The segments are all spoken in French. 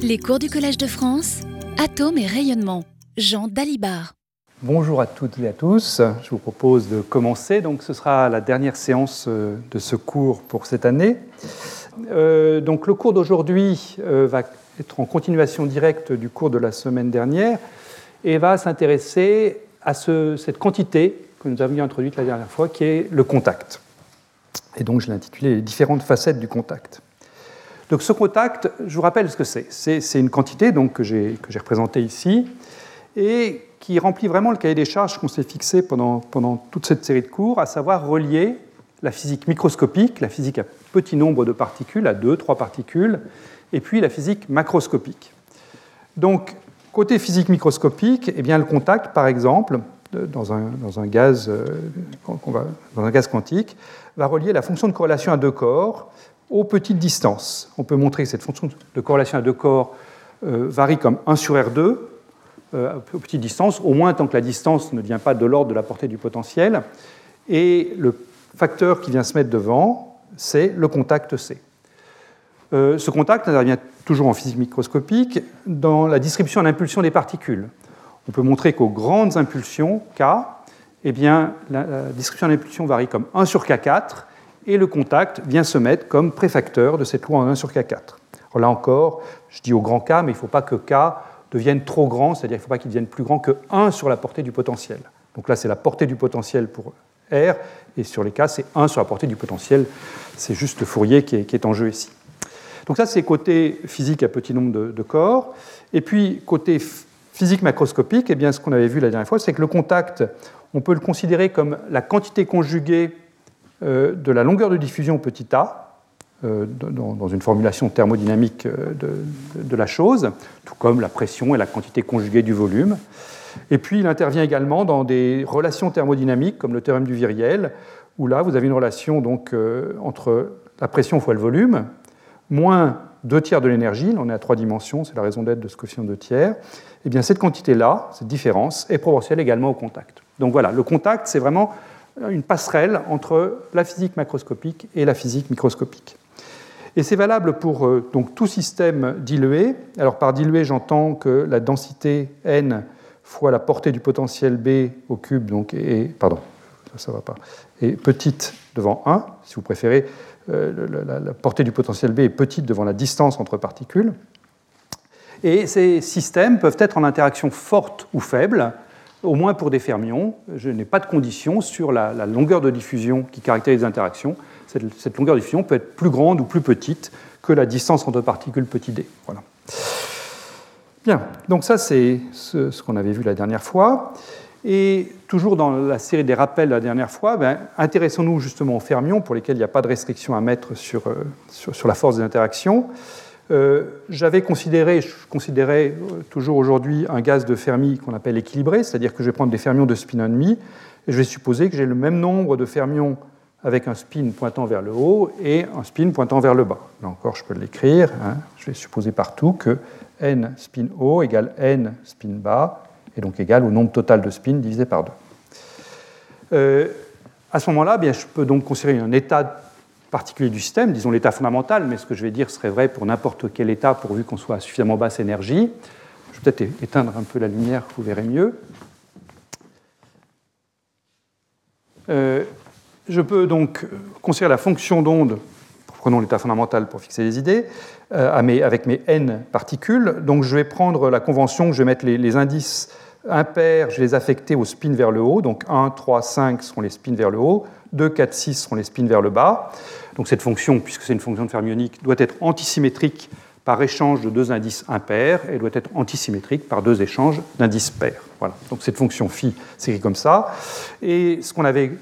Les cours du Collège de France, Atomes et rayonnement. Jean Dalibard. Bonjour à toutes et à tous. Je vous propose de commencer. Donc, ce sera la dernière séance euh, de ce cours pour cette année. Euh, donc, le cours d'aujourd'hui euh, va être en continuation directe du cours de la semaine dernière et va s'intéresser à ce, cette quantité que nous avions introduite la dernière fois, qui est le contact. Et donc, je l'ai intitulé Les différentes facettes du contact. Donc ce contact, je vous rappelle ce que c'est. C'est une quantité donc, que j'ai représentée ici et qui remplit vraiment le cahier des charges qu'on s'est fixé pendant, toute cette série de cours, à savoir relier la physique microscopique, la physique à petit nombre de particules, à deux, trois particules, et puis la physique macroscopique. Donc, côté physique microscopique, eh bien, le contact, par exemple, dans un gaz quantique, va relier la fonction de corrélation à deux corps aux petites distances. On peut montrer que cette fonction de corrélation à deux corps euh, varie comme 1 sur R2 euh, aux petites distances, au moins tant que la distance ne vient pas de l'ordre de la portée du potentiel. Et le facteur qui vient se mettre devant, c'est le contact C. Euh, ce contact intervient toujours en physique microscopique dans la distribution d'impulsion des particules. On peut montrer qu'aux grandes impulsions, K, eh bien, la, distribution d'impulsion varie comme 1 sur K4, et le contact vient se mettre comme préfacteur de cette loi en 1 sur K4. Alors là encore, je dis au grand K, mais il ne faut pas que K devienne trop grand, c'est-à-dire qu'il ne faut pas qu'il devienne plus grand que 1 sur la portée du potentiel. Donc là, c'est la portée du potentiel pour R, et sur les K, c'est 1 sur la portée du potentiel. C'est juste le Fourier qui est, en jeu ici. Donc ça, c'est côté physique à petit nombre de, corps. Et puis, côté physique macroscopique, eh bien, ce qu'on avait vu la dernière fois, c'est que le contact, on peut le considérer comme la quantité conjuguée de la longueur de diffusion petit a, euh, dans une formulation thermodynamique euh, de, la chose, tout comme la pression et la quantité conjuguée du volume. Et puis il intervient également dans des relations thermodynamiques, comme le théorème du viriel, où là vous avez une relation donc, entre la pression fois le volume, moins 2 tiers de l'énergie, on est à trois dimensions, c'est la raison d'être de ce coefficient de tiers, et eh bien cette quantité-là, cette différence, est proportionnelle également au contact. Donc voilà, le contact, c'est vraiment une passerelle entre la physique macroscopique et la physique microscopique. Et c'est valable pour euh, donc, tout système dilué. Alors par dilué, j'entends que la densité n fois la portée du potentiel B au cube donc, est, pardon, ça va pas, est petite devant 1, si vous préférez. Euh, la portée du potentiel B est petite devant la distance entre particules. Et ces systèmes peuvent être en interaction forte ou faible, au moins pour des fermions, je n'ai pas de condition sur la, longueur de diffusion qui caractérise les interactions. Cette, longueur de diffusion peut être plus grande ou plus petite que la distance entre particules petit d. Voilà. Bien, donc ça c'est ce, qu'on avait vu la dernière fois. Et toujours dans la série des rappels la dernière fois, ben, intéressons-nous justement aux fermions pour lesquels il n'y a pas de restriction à mettre sur, euh, sur la force des interactions. Euh, j'avais considéré, je considérais euh, toujours aujourd'hui un gaz de Fermi qu'on appelle équilibré, c'est-à-dire que je vais prendre des fermions de spin 1,5 et je vais supposer que j'ai le même nombre de fermions avec un spin pointant vers le haut et un spin pointant vers le bas. Là encore, je peux l'écrire. Hein. Je vais supposer partout que n spin haut égale n spin bas, et donc égal au nombre total de spins divisé par 2. Euh, à ce moment-là, bien, je peux donc considérer un état particulier du système, disons l'état fondamental, mais ce que je vais dire serait vrai pour n'importe quel état pourvu qu'on soit à suffisamment basse énergie. Je vais peut-être éteindre un peu la lumière, vous verrez mieux. Euh, je peux donc considérer la fonction d'onde, prenons l'état fondamental pour fixer les idées, euh, avec mes n particules. Donc je vais prendre la convention, je vais mettre les, les indices impairs, je vais les affecter au spin vers le haut. Donc 1, 3, 5 seront les spins vers le haut. 2, 4, 6 seront les spins vers le bas. Donc cette fonction, puisque c'est une fonction de fermionique, doit être antisymétrique par échange de deux indices impairs et doit être antisymétrique par deux échanges d'indices pairs. Voilà. Donc cette fonction phi s'écrit comme ça. Et ce qu'on avait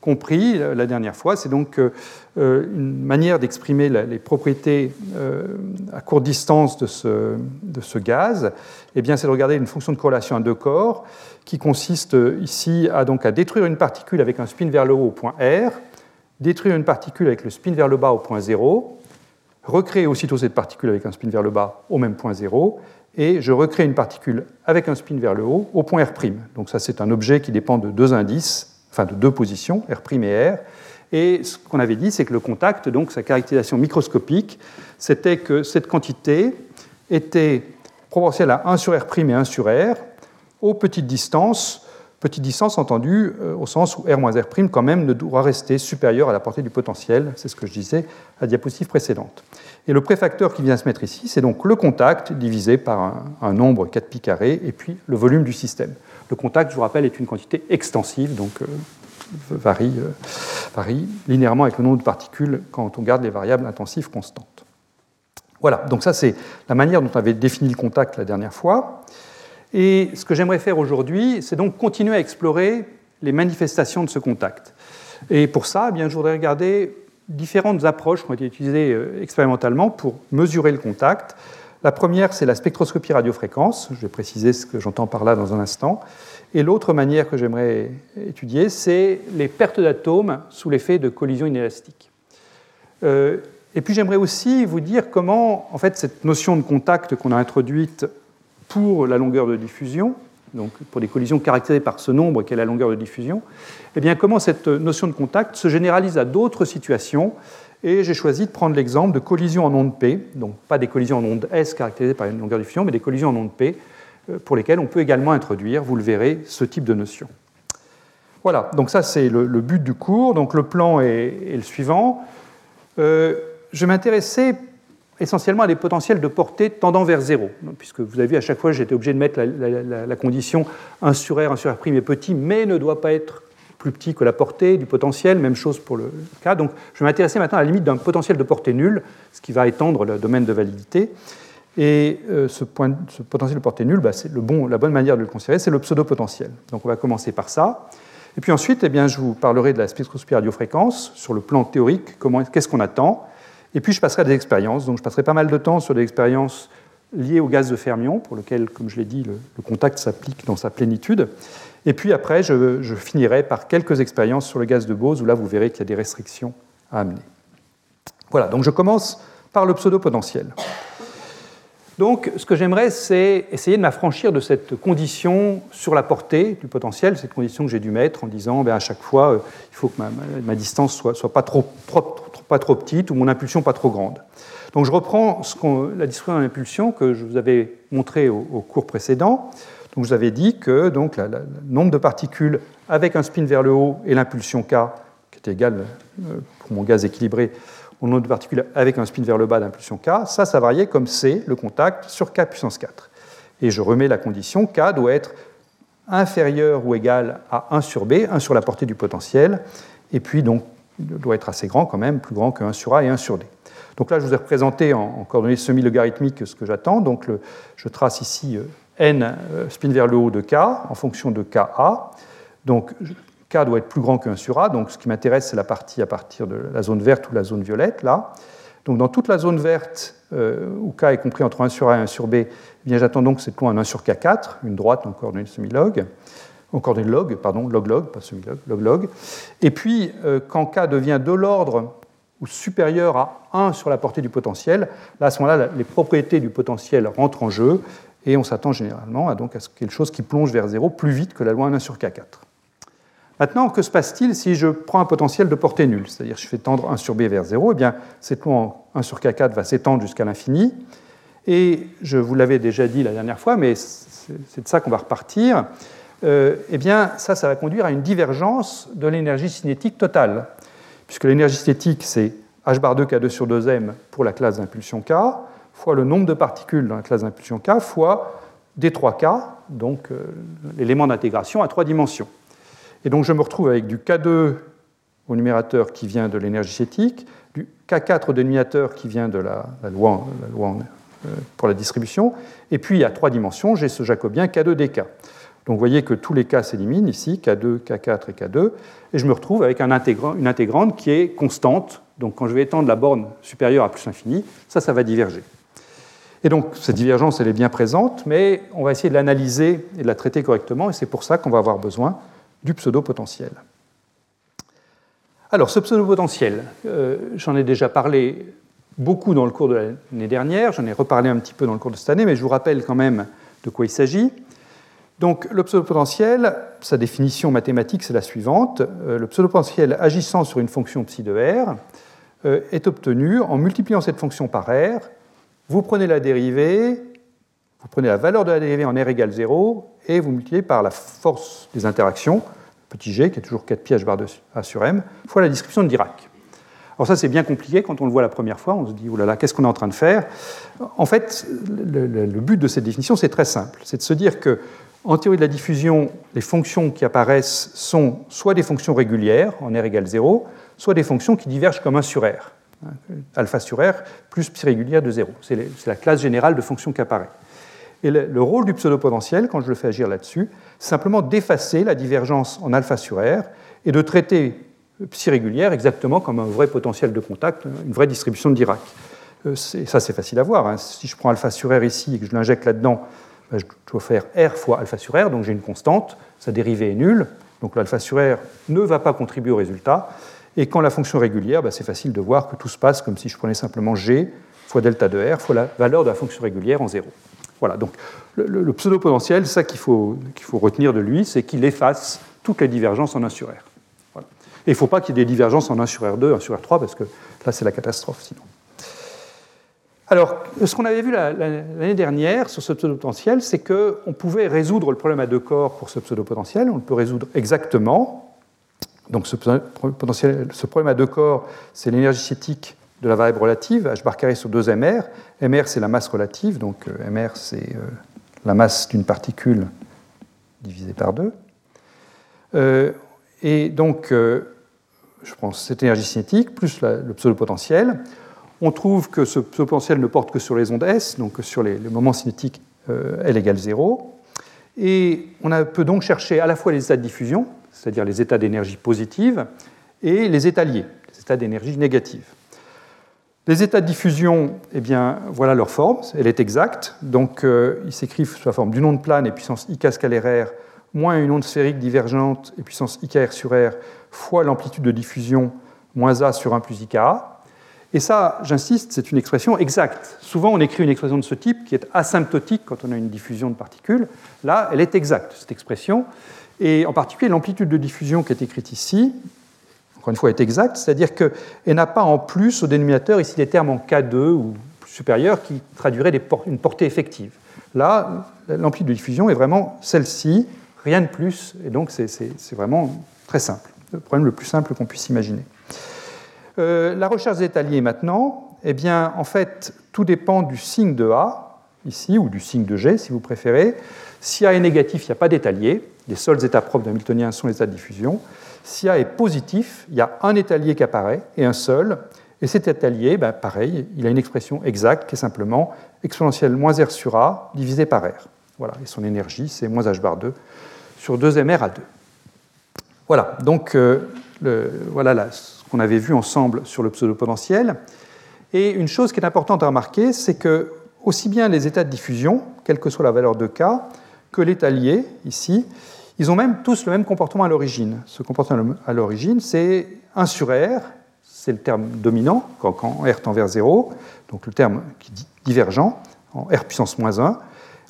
compris la dernière fois, c'est donc euh, une manière d'exprimer les propriétés euh, à courte distance de ce, gaz, eh c'est de regarder une fonction de corrélation à deux corps qui consiste ici à, donc, à détruire une particule avec un spin vers le haut au point R, détruire une particule avec le spin vers le bas au point 0, recréer aussitôt cette particule avec un spin vers le bas au même point 0, et je recrée une particule avec un spin vers le haut au point R'. Donc ça, c'est un objet qui dépend de deux indices, enfin de deux positions, R' et R. Et ce qu'on avait dit, c'est que le contact, donc sa caractérisation microscopique, c'était que cette quantité était proportionnel à 1 sur R' et 1 sur R aux petites distances, petite distance entendue euh, au sens où R moins R' quand même ne doit rester supérieur à la portée du potentiel, c'est ce que je disais à la diapositive précédente. Et le préfacteur qui vient se mettre ici, c'est donc le contact divisé par un, nombre 4 pi carré et puis le volume du système. Le contact, je vous rappelle, est une quantité extensive, donc euh, varie, euh, varie linéairement avec le nombre de particules quand on garde les variables intensives constantes. Voilà, donc ça c'est la manière dont on avait défini le contact la dernière fois. Et ce que j'aimerais faire aujourd'hui, c'est donc continuer à explorer les manifestations de ce contact. Et pour ça, eh bien, je voudrais regarder différentes approches qui ont été utilisées euh, expérimentalement pour mesurer le contact. La première, c'est la spectroscopie radiofréquence. Je vais préciser ce que j'entends par là dans un instant. Et l'autre manière que j'aimerais étudier, c'est les pertes d'atomes sous l'effet de collision inélastique. Euh, et puis j'aimerais aussi vous dire comment, en fait, cette notion de contact qu'on a introduite pour la longueur de diffusion, donc pour des collisions caractérisées par ce nombre qu'est la longueur de diffusion, eh bien comment cette notion de contact se généralise à d'autres situations. Et j'ai choisi de prendre l'exemple de collisions en onde P, donc pas des collisions en onde S caractérisées par une longueur diffusion, mais des collisions en onde P, euh, pour lesquelles on peut également introduire, vous le verrez, ce type de notion. Voilà, donc ça c'est le, but du cours. Donc le plan est, le suivant. Euh, je m'intéressais essentiellement à des potentiels de portée tendant vers zéro, puisque vous avez vu à chaque fois j'étais obligé de mettre la, condition 1 sur R, 1 sur R' est petit, mais ne doit pas être plus petit que la portée du potentiel, même chose pour le cas. Donc je vais m'intéresser maintenant à la limite d'un potentiel de portée nulle, ce qui va étendre le domaine de validité. Et euh, ce, potentiel de portée nulle, bah, c'est la bonne manière de le considérer, c'est le pseudo-potentiel. Donc on va commencer par ça. Et puis ensuite, eh bien, je vous parlerai de la spectroscopie radiofréquence sur le plan théorique, qu'est-ce qu'on attend. Et puis je passerai à des expériences. Donc je passerai pas mal de temps sur des expériences liées au gaz de fermion, pour lequel, comme je l'ai dit, le, contact s'applique dans sa plénitude. Et puis après, je, finirai par quelques expériences sur le gaz de Bose, où là, vous verrez qu'il y a des restrictions à amener. Voilà, donc je commence par le pseudo-potentiel. Donc, ce que j'aimerais, c'est essayer de m'affranchir de cette condition sur la portée du potentiel, cette condition que j'ai dû mettre en disant ben, à chaque fois, euh, il faut que ma, distance soit, soit pas, trop, petite ou mon impulsion pas trop grande. Donc, je reprends ce la distribution d'impulsion que je vous avais montré au, cours précédent. Donc, je vous avais dit que donc, le nombre de particules avec un spin vers le haut et l'impulsion k, qui était égale euh, pour mon gaz équilibré, au nombre de particules avec un spin vers le bas d'impulsion k, ça, ça variait comme C, le contact, sur k puissance 4. Et je remets la condition, k doit être inférieur ou égal à 1 sur b, 1 sur la portée du potentiel, et puis donc doit être assez grand quand même, plus grand que 1 sur a et 1 sur d. Donc là, je vous ai représenté en, coordonnées semi-logarithmiques ce que j'attends. Donc je trace ici euh, n euh, spin vers le haut de k en fonction de ka. Donc K doit être plus grand que 1 sur A, donc ce qui m'intéresse, c'est la partie à partir de la zone verte ou la zone violette, là. Donc dans toute la zone verte, euh, où K est compris entre 1 sur A et 1 sur B, eh j'attends donc cette loi en 1 sur K4, une droite en coordonnées semi-log, en coordonnées log, pardon, log-log, pas semi-log, log-log. Et puis, euh, quand K devient de l'ordre ou supérieur à 1 sur la portée du potentiel, là, à ce moment-là, les propriétés du potentiel rentrent en jeu, et on s'attend généralement à, donc, à quelque chose qui plonge vers 0 plus vite que la loi 1 sur K4. Maintenant, que se passe-t-il si je prends un potentiel de portée nulle? C'est-à-dire je fais tendre 1 sur b vers 0, eh bien cette loi 1 sur k4 va s'étendre jusqu'à l'infini. Et je vous l'avais déjà dit la dernière fois, mais c'est de ça qu'on va repartir. Euh, eh bien, ça, ça va conduire à une divergence de l'énergie cinétique totale, puisque l'énergie cinétique, c'est h bar 2 k2 sur 2m pour la classe d'impulsion k, fois le nombre de particules dans la classe d'impulsion k, fois d3k, donc euh, l'élément d'intégration à trois dimensions. Et donc je me retrouve avec du K2 au numérateur qui vient de l'énergie cinétique, du K4 au dénominateur qui vient de la, loi, euh, pour la distribution, et puis à trois dimensions, j'ai ce jacobien K2dk. Donc vous voyez que tous les K s'éliminent ici, K2, K4 et K2, et je me retrouve avec un une intégrante qui est constante. Donc quand je vais étendre la borne supérieure à plus infini, ça, ça va diverger. Et donc cette divergence, elle est bien présente, mais on va essayer de l'analyser et de la traiter correctement, et c'est pour ça qu'on va avoir besoin du pseudo-potentiel. Alors, ce pseudo-potentiel, euh, j'en ai déjà parlé beaucoup dans le cours de l'année dernière, j'en ai reparlé un petit peu dans le cours de cette année, mais je vous rappelle quand même de quoi il s'agit. Donc, le pseudo-potentiel, sa définition mathématique, c'est la suivante. Euh, le pseudo-potentiel agissant sur une fonction psi de R euh, est obtenu en multipliant cette fonction par R vous prenez la dérivée, vous prenez la valeur de la dérivée en R égale 0, et vous multipliez par la force des interactions, petit g, qui est toujours 4 pi h bar de A sur m, fois la description de Dirac. Alors ça, c'est bien compliqué quand on le voit la première fois. On se dit, oh là là, qu'est-ce qu'on est en train de faire? En fait, le, but de cette définition, c'est très simple. C'est de se dire que, en théorie de la diffusion, les fonctions qui apparaissent sont soit des fonctions régulières, en R égale 0, soit des fonctions qui divergent comme 1 sur R. Alpha sur R plus pi régulière de 0. C'est la classe générale de fonctions qui apparaît. Et le, le rôle du pseudo-potentiel, quand je le fais agir là-dessus, c'est simplement d'effacer la divergence en alpha sur R et de traiter psi régulière exactement comme un vrai potentiel de contact, une vraie distribution de Dirac. Euh, ça, c'est facile à voir. Hein. Si je prends alpha sur R ici et que je l'injecte là-dedans, ben, je dois faire R fois alpha sur R, donc j'ai une constante, sa dérivée est nulle, donc l'alpha sur R ne va pas contribuer au résultat. Et quand la fonction régulière, ben, c'est facile de voir que tout se passe comme si je prenais simplement G fois delta de R fois la valeur de la fonction régulière en 0. Voilà, donc le, pseudo-potentiel, ça qu'il faut, qu'il faut retenir de lui, c'est qu'il efface toutes les divergences en 1 sur R. Et il ne faut pas qu'il y ait des divergences en 1 sur R2, 1 sur R3, parce que là, c'est la catastrophe sinon. Alors, ce qu'on avait vu l'année dernière sur ce pseudo-potentiel, c'est qu'on pouvait résoudre le problème à deux corps pour ce pseudo-potentiel. On le peut résoudre exactement. Donc, ce, problème à deux corps, c'est l'énergie cinétique de la variable relative, h bar carré sur 2 mr. mr, c'est la masse relative, donc euh, mr, c'est euh, la masse d'une particule divisée par 2. Euh, et donc, je prends cette énergie cinétique plus le pseudo-potentiel. On trouve que ce pseudo-potentiel ne porte que sur les ondes S, donc sur les, moments cinétiques euh, L égale 0. Et on peut donc chercher à la fois les états de diffusion, c'est-à-dire les états d'énergie positive, et les états liés, les états d'énergie négative. Les états de diffusion, eh bien, voilà leur forme, elle est exacte. Donc, euh, ils s'écrivent sous la forme d'une onde plane et puissance IK scalaire moins une onde sphérique divergente et puissance IKR sur R fois l'amplitude de diffusion moins A sur 1 plus IKA. Et ça, j'insiste, c'est une expression exacte. Souvent, on écrit une expression de ce type qui est asymptotique quand on a une diffusion de particules. Là, elle est exacte, cette expression. Et en particulier, l'amplitude de diffusion qui est écrite ici, encore une fois, est exacte, c'est-à-dire qu'elle n'a pas en plus au dénominateur ici des termes en K2 ou supérieur qui traduiraient une portée effective. Là, l'amplitude de diffusion est vraiment celle-ci, rien de plus, et donc c'est vraiment très simple le problème le plus simple qu'on puisse imaginer. Euh, la recherche liée maintenant, eh bien, en fait, tout dépend du signe de A, ici, ou du signe de G, si vous préférez. Si A est négatif, il n'y a pas d'étalier. Les seuls états propres d'un Hamiltonien sont les états de diffusion. Si A est positif, il y a un étalier qui apparaît, et un seul. Et cet étalier, ben, pareil, il a une expression exacte qui est simplement exponentielle moins R sur A divisé par R. Voilà, et son énergie, c'est moins H bar 2 sur 2mr à 2. Voilà, donc euh, voilà ce qu'on avait vu ensemble sur le pseudo-potentiel. Et une chose qui est importante à remarquer, c'est que aussi bien les états de diffusion, quelle que soit la valeur de K, que l'état lié, ici, ils ont même tous le même comportement à l'origine. Ce comportement à l'origine, c'est 1 sur R, c'est le terme dominant, quand, R tend vers 0, donc le terme qui divergent, en R puissance moins 1.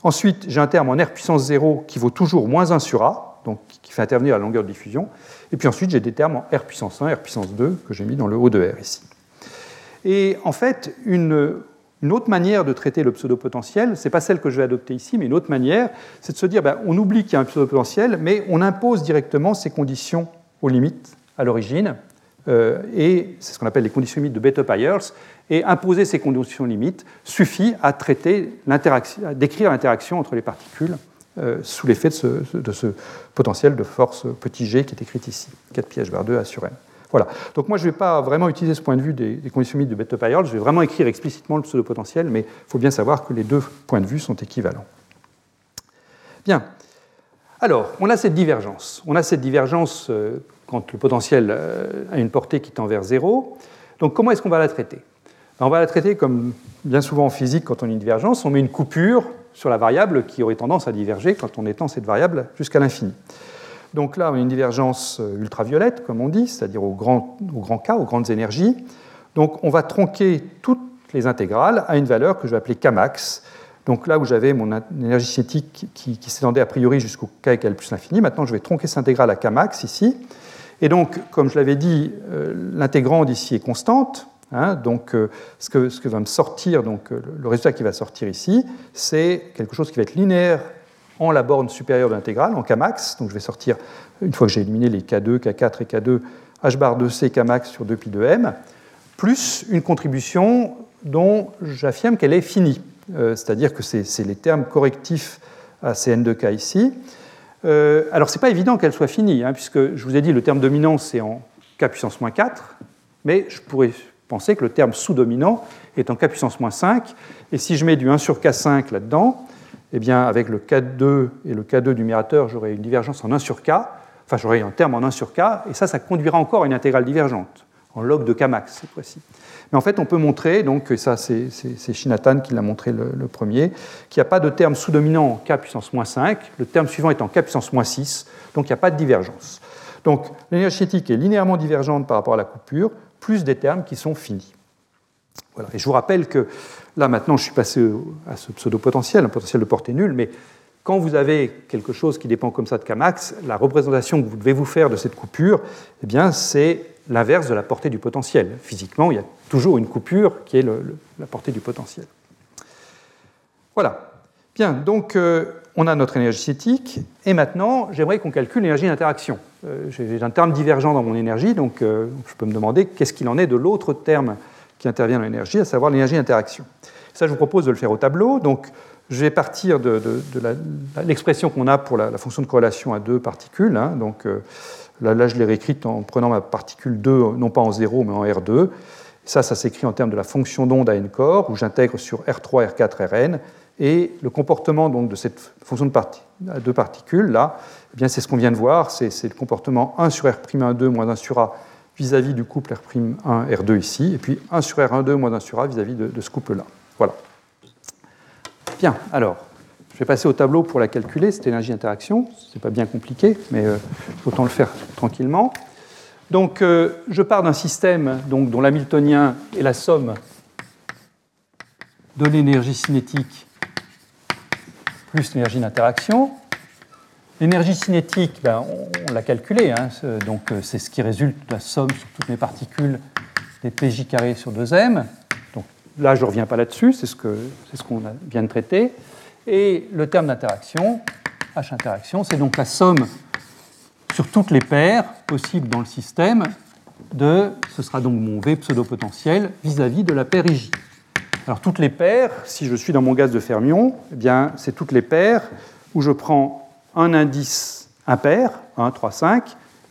Ensuite, j'ai un terme en R puissance 0 qui vaut toujours moins 1 sur A, donc qui fait intervenir la longueur de diffusion. Et puis ensuite, j'ai des termes en R puissance 1, R puissance 2, que j'ai mis dans le haut de R ici. Et en fait, une, autre manière de traiter le pseudo-potentiel, ce n'est pas celle que je vais adopter ici, mais une autre manière, c'est de se dire, ben, on oublie qu'il y a un pseudo-potentiel, mais on impose directement ces conditions aux limites à l'origine, euh, et c'est ce qu'on appelle les conditions limites de Bethe-Pyers, et imposer ces conditions limites suffit à traiter à décrire l'interaction entre les particules euh, sous l'effet de ce, potentiel de force petit g qui est écrit ici, 4 pi h bar 2 A sur m. Voilà. Donc moi, je ne vais pas vraiment utiliser ce point de vue des, conditions limites de bethe pyers je vais vraiment écrire explicitement le pseudo-potentiel, mais il faut bien savoir que les deux points de vue sont équivalents. Bien. Alors, on a cette divergence. On a cette divergence euh, quand le potentiel euh, a une portée qui tend vers zéro. Donc comment est-ce qu'on va la traiter? Ben, On va la traiter comme bien souvent en physique, quand on a une divergence, on met une coupure sur la variable qui aurait tendance à diverger quand on étend cette variable jusqu'à l'infini. Donc là, on a une divergence euh, ultraviolette, comme on dit, c'est-à-dire au grand, au grand K, aux grandes énergies. Donc on va tronquer toutes les intégrales à une valeur que je vais appeler Kmax. Donc là où j'avais mon énergie cinétique qui, s'étendait a priori jusqu'au K égale plus l'infini, maintenant je vais tronquer cette intégrale à Kmax ici. Et donc, comme je l'avais dit, euh, l'intégrande ici est constante, Hein. donc, ce que, ce, que, va me sortir, donc, le résultat qui va sortir ici, c'est quelque chose qui va être linéaire en la borne supérieure de l'intégrale, en Kmax. Donc, je vais sortir, une fois que j'ai éliminé les K2, K4 et K2, h bar 2c Kmax sur 2 pi 2m, plus une contribution dont j'affirme qu'elle est finie. C'est-à-dire que c'est les termes correctifs à CN2K ici. Euh, alors, ce n'est pas évident qu'elle soit finie, hein, puisque je vous ai dit le terme dominant, c'est en K puissance moins 4, mais je pourrais penser que le terme sous-dominant est en K puissance moins 5, et si je mets du 1 sur K5 là-dedans, eh bien, avec le K2 et le K2 du numérateur, j'aurai une divergence en 1 sur K, enfin, j'aurai un terme en 1 sur K, et ça, ça conduira encore à une intégrale divergente, en log de Kmax cette fois-ci. Mais en fait, on peut montrer, donc ça c'est Shinatan qui l'a montré le, premier, qu'il n'y a pas de terme sous-dominant en k puissance moins 5, le terme suivant est en k puissance moins 6, donc il n'y a pas de divergence. Donc l'énergie cinétique est linéairement divergente par rapport à la coupure, plus des termes qui sont finis. Voilà. Et je vous rappelle que là maintenant je suis passé à ce pseudo-potentiel, un potentiel de portée nulle, mais quand vous avez quelque chose qui dépend comme ça de Kmax, la représentation que vous devez vous faire de cette coupure, eh bien, c'est l'inverse de la portée du potentiel. Physiquement, il y a toujours une coupure qui est la portée du potentiel. Voilà. Bien, donc euh, on a notre énergie cinétique, et maintenant j'aimerais qu'on calcule l'énergie d'interaction. Euh, j'ai un terme divergent dans mon énergie, donc euh, je peux me demander qu'est-ce qu'il en est de l'autre terme qui intervient dans l'énergie, à savoir l'énergie d'interaction. Ça, je vous propose de le faire au tableau. Donc, je vais partir de, l'expression qu'on a pour la, fonction de corrélation à deux particules. Hein. donc, Là, je l'ai réécrite en prenant ma particule 2, non pas en 0, mais en R2. Ça, ça s'écrit en termes de la fonction d'onde à n corps, où j'intègre sur R3, R4, Rn. Et le comportement donc, de cette fonction de à deux particules, là, eh c'est ce qu'on vient de voir, c'est le comportement 1 sur R'1,2 moins 1 sur A vis-à-vis du couple R'1, R2 ici, et puis 1 sur R1,2 moins 1 sur A vis-à-vis de, ce couple-là. Voilà. Bien, alors, je vais passer au tableau pour la calculer, cette énergie d'interaction. Ce n'est pas bien compliqué, mais euh, autant le faire tranquillement. Donc, euh, je pars d'un système donc, dont l'hamiltonien est la somme de l'énergie cinétique plus l'énergie d'interaction. L'énergie cinétique, ben, on, l'a calculée, hein, donc euh, c'est ce qui résulte de la somme sur toutes mes particules des PJ carré sur 2m. Donc là, je ne reviens pas là-dessus, c'est ce qu'on ce qu'on vient de traiter. Et le terme d'interaction, H interaction, c'est donc la somme sur toutes les paires possibles dans le système de, ce sera donc mon V pseudo-potentiel vis-à-vis de la paire IJ. Alors toutes les paires, si je suis dans mon gaz de fermion, eh bien c'est toutes les paires où je prends un indice impair, 1, 3, 5,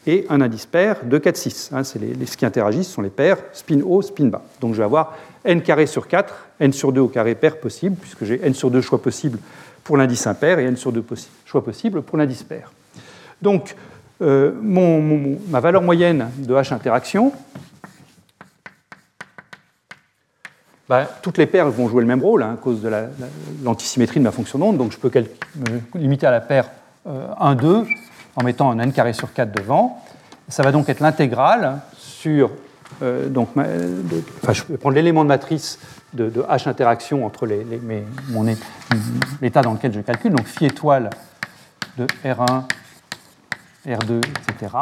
et un indice pair, 2, 4, 6. c'est les, les, ce qui interagissent sont les paires spin haut, spin bas. Donc je vais avoir n carré sur 4, n sur 2 au carré pair possible, puisque j'ai n sur 2 choix possibles pour l'indice impair et n sur 2 choix possibles pour l'indice pair. Donc, euh, ma valeur moyenne de H interaction, bah, toutes les paires vont jouer le même rôle hein, à cause de l'antisymétrie de ma fonction d'onde, donc je peux me limiter à la paire 1, euh, 2 en mettant un n carré sur 4 devant. Ça va donc être l'intégrale sur euh, donc, je vais prendre l'élément de matrice de, H interaction entre les, l'état dans lequel je calcule, donc phi étoile de R1, R2, etc.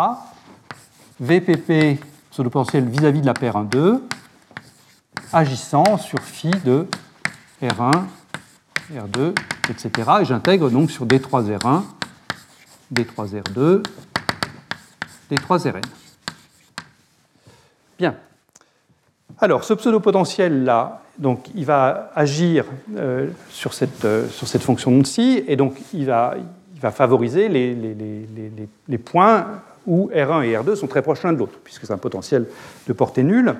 VPP pseudo-potentiel vis-à-vis de la paire 1,2, agissant sur phi de R1, R2, etc. Et j'intègre donc sur D3R1, D3R2, D3Rn. Bien. Alors, ce pseudo-potentiel-là, donc, il va agir euh, sur, cette, euh, sur cette fonction de ci, et donc il va, favoriser les, points où R1 et R2 sont très proches l'un de l'autre, puisque c'est un potentiel de portée nulle.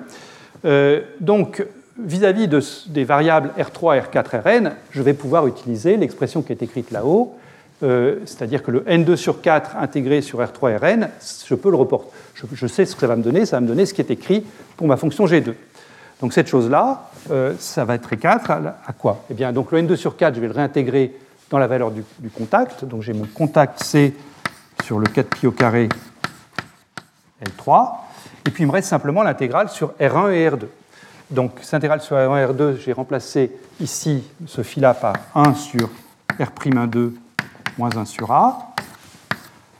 Euh, donc, vis-à-vis de, des variables R3, R4, Rn, je vais pouvoir utiliser l'expression qui est écrite là-haut, c'est-à-dire que le N2 sur 4 intégré sur R3, Rn, je peux le reporter je, sais ce que ça va me donner, ça va me donner ce qui est écrit pour ma fonction G2. Donc cette chose-là, euh, ça va être E4 à, quoi? Eh bien, donc le N2 sur 4, je vais le réintégrer dans la valeur du, contact. Donc j'ai mon contact C sur le 4pi au carré L3. Et puis il me reste simplement l'intégrale sur R1 et R2. Donc cette intégrale sur R1 et R2, j'ai remplacé ici ce phi-là par 1 sur R'1,2 moins 1 sur A.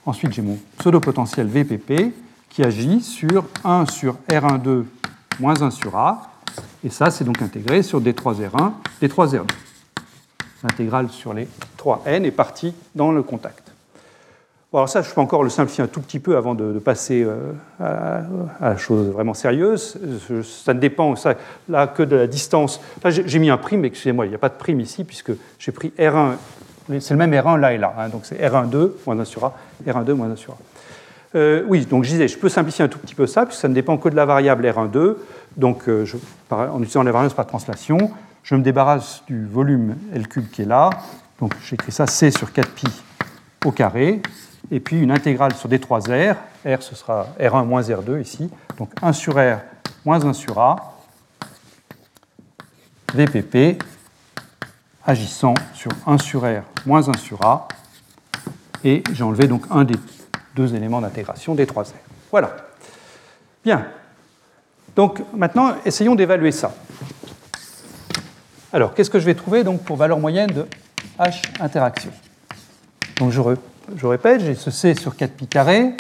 Ensuite, j'ai mon pseudo-potentiel VPP qui agit sur 1 sur R12 moins 1 sur A. Et ça, c'est donc intégré sur D3R1, D3R2. L'intégrale sur les 3n est partie dans le contact. Alors ça, je peux encore le simplifier un tout petit peu avant de, passer euh, à, la chose vraiment sérieuse. Ça ne dépend là que de la distance. J'ai mis un prime, excusez-moi, il n'y a pas de prime ici puisque j'ai pris R1, c'est le même R1 là et là. Hein, donc c'est R1,2 moins 1 sur A, R1,2 moins 1 sur A. Euh, oui, donc je disais, je peux simplifier un tout petit peu ça, puisque ça ne dépend que de la variable R1,2. Donc, euh, en utilisant la variance par translation, je me débarrasse du volume L cube qui est là. Donc, j'écris ça C sur 4pi au carré. Et puis une intégrale sur D3R. R, ce sera R1 moins R2 ici. Donc 1 sur R moins 1 sur A. VPP agissant sur 1 sur R moins 1 sur A. Et j'ai enlevé donc un des deux éléments d'intégration des 3 R. Voilà. Bien. Donc maintenant, essayons d'évaluer ça. Alors, qu'est-ce que je vais trouver donc pour valeur moyenne de H interaction? Donc je, je répète, j'ai ce C sur 4pi carré.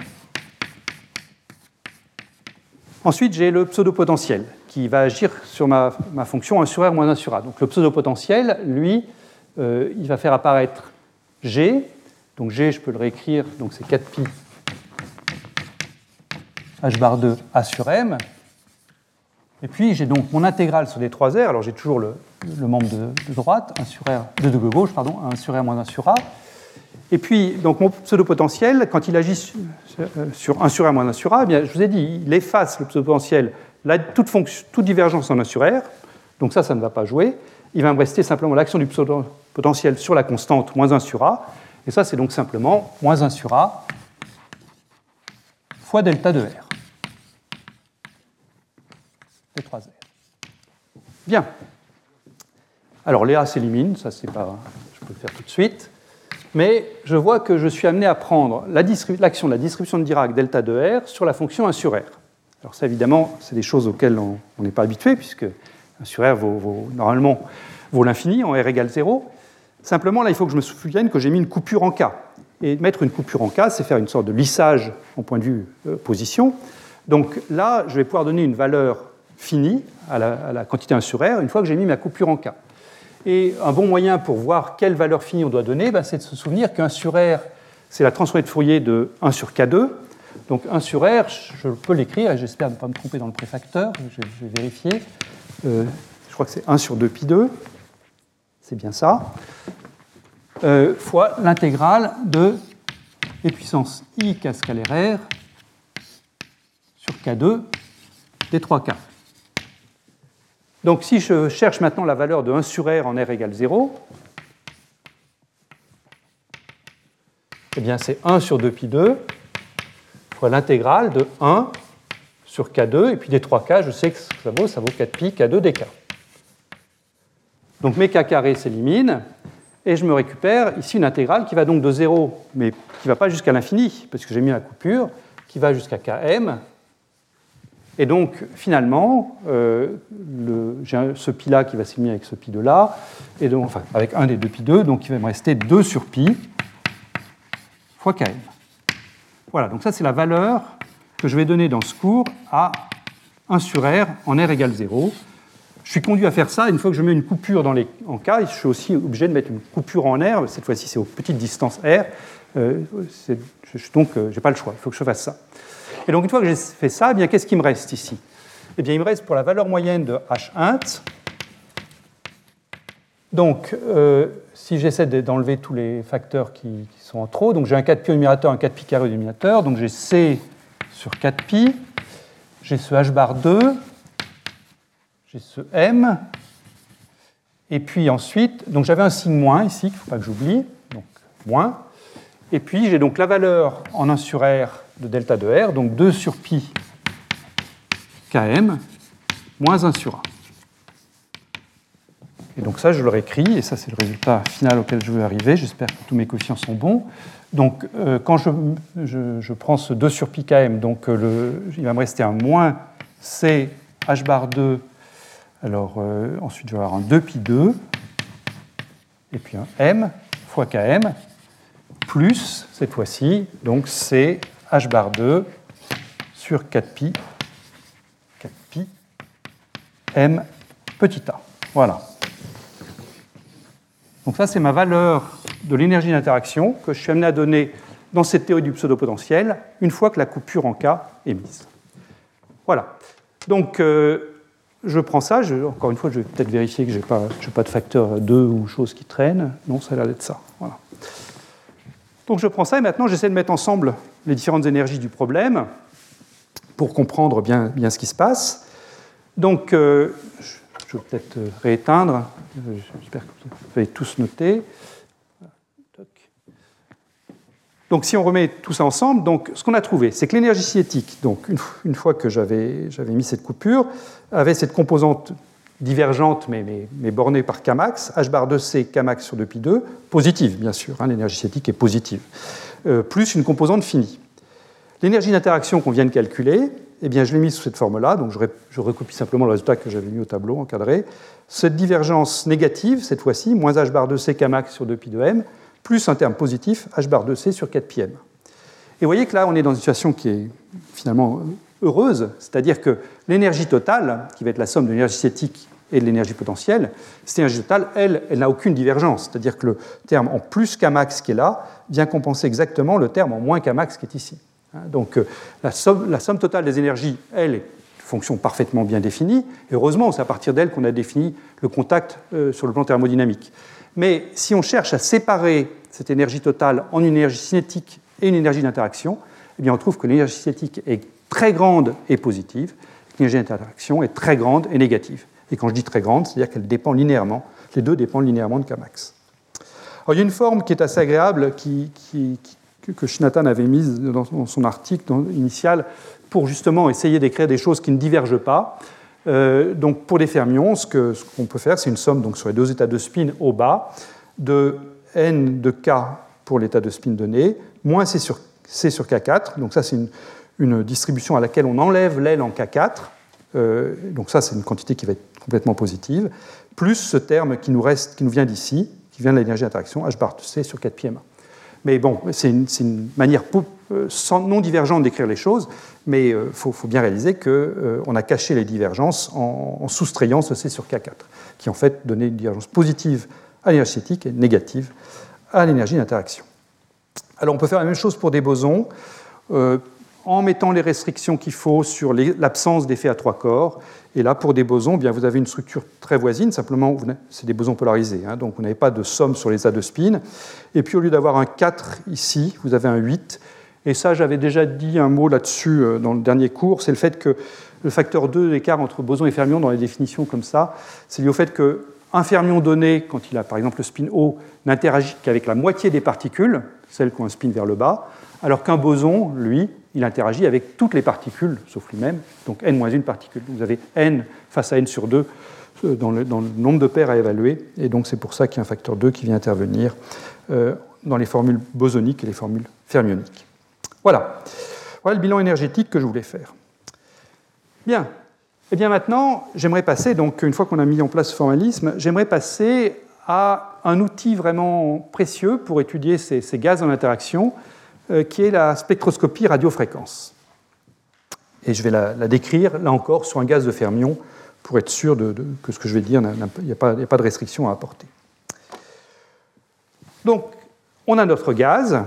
Ensuite, j'ai le pseudo-potentiel qui va agir sur ma, fonction 1 sur R moins 1 sur A. Donc le pseudo-potentiel, lui, euh, il va faire apparaître G. Donc G, je peux le réécrire, donc c'est 4pi h bar 2 A sur M. Et puis j'ai donc mon intégrale sur les 3 R. Alors j'ai toujours le, membre de, droite, 1 sur R, de, gauche, pardon, 1 sur R moins 1 sur A. Et puis, donc mon pseudo-potentiel, quand il agit sur 1 sur R moins 1 sur A, eh je vous ai dit, il efface le pseudo-potentiel, toute, toute divergence en 1 sur R, donc ça, ça ne va pas jouer. Il va me rester simplement l'action du pseudo-potentiel sur la constante moins 1 sur A, et ça, c'est donc simplement moins 1 sur A fois delta de R. D3R. Bien. Alors, les A s'éliminent, ça, c'est pas. Je peux le faire tout de suite mais je vois que je suis amené à prendre l'action de la distribution de Dirac delta de R sur la fonction 1 sur R. Alors ça, évidemment, c'est des choses auxquelles on n'est pas habitué, puisque 1 sur R vaut, normalement vaut l'infini en R égale 0. Simplement, là, il faut que je me souvienne que j'ai mis une coupure en K. Et mettre une coupure en K, c'est faire une sorte de lissage en point de vue euh, position. Donc là, je vais pouvoir donner une valeur finie à la, quantité 1 sur R une fois que j'ai mis ma coupure en K. Et un bon moyen pour voir quelle valeur finie on doit donner, ben, c'est de se souvenir qu'un sur R, c'est la transformée de Fourier de 1 sur K2. Donc 1 sur R, je peux l'écrire, et j'espère ne pas me tromper dans le préfacteur, je, vais vérifier. Euh, je crois que c'est 1 sur 2 pi 2, c'est bien ça, euh, fois l'intégrale de e puissance i k scalaire R sur K2 des 3K. Donc si je cherche maintenant la valeur de 1 sur R en R égale 0, eh bien c'est 1 sur 2pi2 fois l'intégrale de 1 sur K2, et puis des 3K, je sais que ça vaut, ça vaut 4pi K2 dk. Donc mes K carrés s'éliminent, et je me récupère ici une intégrale qui va donc de 0, mais qui ne va pas jusqu'à l'infini, parce que j'ai mis la coupure, qui va jusqu'à Km, et donc, finalement, euh, j'ai ce pi-là qui va s'éliminer avec ce pi de là, et donc, enfin, avec un des deux pi 2, donc il va me rester 2 sur pi fois km. Voilà, donc ça, c'est la valeur que je vais donner dans ce cours à 1 sur r en r égale 0. Je suis conduit à faire ça une fois que je mets une coupure dans les, en K, je suis aussi obligé de mettre une coupure en R, cette fois-ci c'est aux petites distances R, euh, donc euh, je n'ai pas le choix, il faut que je fasse ça. Et donc une fois que j'ai fait ça, eh bien qu'est-ce qui me reste ici? Eh bien il me reste pour la valeur moyenne de h int. Donc euh, si j'essaie d'enlever tous les facteurs qui, sont en trop, donc j'ai un 4pi au numérateur, un 4pi carré au dénominateur, donc j'ai c sur 4pi, j'ai ce h bar 2, j'ai ce m, et puis ensuite, donc j'avais un signe moins ici, qu'il ne faut pas que j'oublie, donc moins, et puis j'ai donc la valeur en 1 sur r de delta de R, donc 2 sur pi km moins 1 sur A. Et donc ça, je le réécris, et ça, c'est le résultat final auquel je veux arriver. J'espère que tous mes coefficients sont bons. Donc, euh, quand je, prends ce 2 sur pi km, euh, il va me rester un moins c h bar 2. Alors, euh, ensuite, je vais avoir un 2 pi 2, et puis un m fois km, plus, cette fois-ci, donc c h bar 2 sur 4pi, 4pi m petit a. Voilà. Donc ça, c'est ma valeur de l'énergie d'interaction que je suis amené à donner dans cette théorie du pseudo-potentiel une fois que la coupure en K est mise. Voilà. Donc, euh, je prends ça. encore une fois, je vais peut-être vérifier que je n'ai pas, pas, de facteur 2 ou chose qui traîne. Non, ça a l'air d'être ça. Donc, je prends ça et maintenant, j'essaie de mettre ensemble les différentes énergies du problème pour comprendre bien, bien ce qui se passe. Donc, euh, vais peut-être euh, rééteindre. J'espère que vous avez tous noté. Donc si on remet tout ça ensemble, donc, ce qu'on a trouvé, c'est que l'énergie cinétique, donc, une, fois que j'avais mis cette coupure, avait cette composante divergente mais, bornée par Kmax, h bar de c Kmax sur 2pi2, positive bien sûr, hein, l'énergie cinétique est positive, euh, plus une composante finie. L'énergie d'interaction qu'on vient de calculer, eh bien, je l'ai mise sous cette forme-là, donc je, recopie simplement le résultat que j'avais mis au tableau encadré. Cette divergence négative, cette fois-ci, moins h bar de c Kmax sur 2pi2m, plus un terme positif, h bar 2c sur 4πm. Et vous voyez que là, on est dans une situation qui est finalement heureuse, c'est-à-dire que l'énergie totale, qui va être la somme de l'énergie cinétique et de l'énergie potentielle, cette énergie totale, elle, elle n'a aucune divergence. C'est-à-dire que le terme en plus Kmax qui est là vient compenser exactement le terme en moins Kmax qui est ici. Hein, donc euh, la somme, totale des énergies, elle, est fonction parfaitement bien définie. Et heureusement, c'est à partir d'elle qu'on a défini le contact euh, sur le plan thermodynamique. Mais si on cherche à séparer cette énergie totale en une énergie cinétique et une énergie d'interaction, eh bien on trouve que l'énergie cinétique est très grande et positive, l'énergie d'interaction est très grande et négative. Et quand je dis très grande, c'est-à-dire qu'elle dépend linéairement, les deux dépendent linéairement de Kmax. Alors, il y a une forme qui est assez agréable que Shinatan avait mise dans son article initial pour justement essayer d'écrire des choses qui ne divergent pas. Euh, donc pour les fermions, ce qu'on peut faire, c'est une somme donc, sur les deux états de spin au bas de n de k pour l'état de spin donné, moins c sur, c sur k4. Donc ça, c'est une, distribution à laquelle on enlève l'aile en k4. Euh, donc ça, c'est une quantité qui va être complètement positive, plus ce terme qui nous, reste, qui nous vient d'ici, qui vient de l'énergie d'interaction, h bar de c sur 4 πm. Mais bon, c'est une, manière euh, non divergente d'écrire les choses, mais il euh, faut, bien réaliser qu'on euh, a caché les divergences en, soustrayant ce C sur K4, qui en fait donnait une divergence positive à l'énergie cinétique et négative à l'énergie d'interaction. Alors on peut faire la même chose pour des bosons en mettant les restrictions qu'il faut sur l'absence d'effet à trois corps. Et là, pour des bosons, eh bien, vous avez une structure très voisine, simplement, c'est des bosons polarisés, hein, donc vous n'avez pas de somme sur les A de spin. Et puis, au lieu d'avoir un 4 ici, vous avez un 8. Et ça, j'avais déjà dit un mot là-dessus euh, dans le dernier cours, c'est le fait que le facteur 2 d'écart entre boson et fermion dans les définitions comme ça, c'est lié au fait qu'un fermion donné, quand il a par exemple le spin O, n'interagit qu'avec la moitié des particules, celles qui ont un spin vers le bas, alors qu'un boson, lui, il interagit avec toutes les particules, sauf lui-même, donc n-1 particules. Vous avez n face à n sur 2 euh, dans le, nombre de paires à évaluer, et donc c'est pour ça qu'il y a un facteur 2 qui vient intervenir euh, dans les formules bosoniques et les formules fermioniques. Voilà. Voilà le bilan énergétique que je voulais faire. Bien. Et eh bien maintenant, j'aimerais passer, donc une fois qu'on a mis en place ce formalisme, j'aimerais passer à un outil vraiment précieux pour étudier ces, gaz en interaction, qui est la spectroscopie radiofréquence. Et je vais la, décrire, là encore, sur un gaz de fermion, pour être sûr de, que ce que je vais dire, il n'y a, a, pas de restriction à apporter. Donc, on a notre gaz,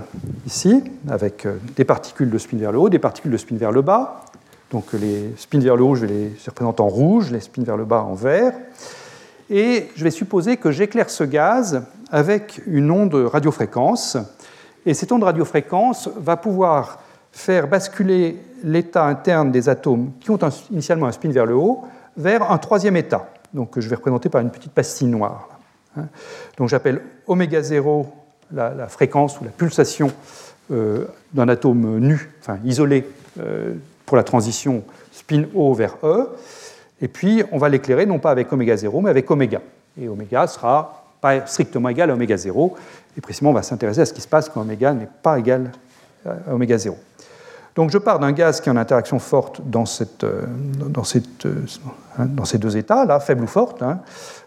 ici, avec euh, des particules de spin vers le haut, des particules de spin vers le bas. Donc les spins vers le haut, je vais les représenter en rouge, les spins vers le bas en vert. Et je vais supposer que j'éclaire ce gaz avec une onde radiofréquence. Et cette onde radiofréquence va pouvoir faire basculer l'état interne des atomes qui ont initialement un spin vers le haut vers un troisième état, donc que je vais représenter par une petite pastille noire. Hein. Donc j'appelle oméga 0 la, fréquence ou la pulsation euh, d'un atome nu, enfin isolé, euh, pour la transition spin O vers E. Et puis, on va l'éclairer non pas avec oméga 0, mais avec oméga. Et oméga sera pas strictement égal à oméga 0. Et précisément, on va s'intéresser à ce qui se passe quand oméga n'est pas égal à oméga 0. Donc je pars d'un gaz qui est en interaction forte dans, euh, dans, ces deux états, là, faible ou forte, hein,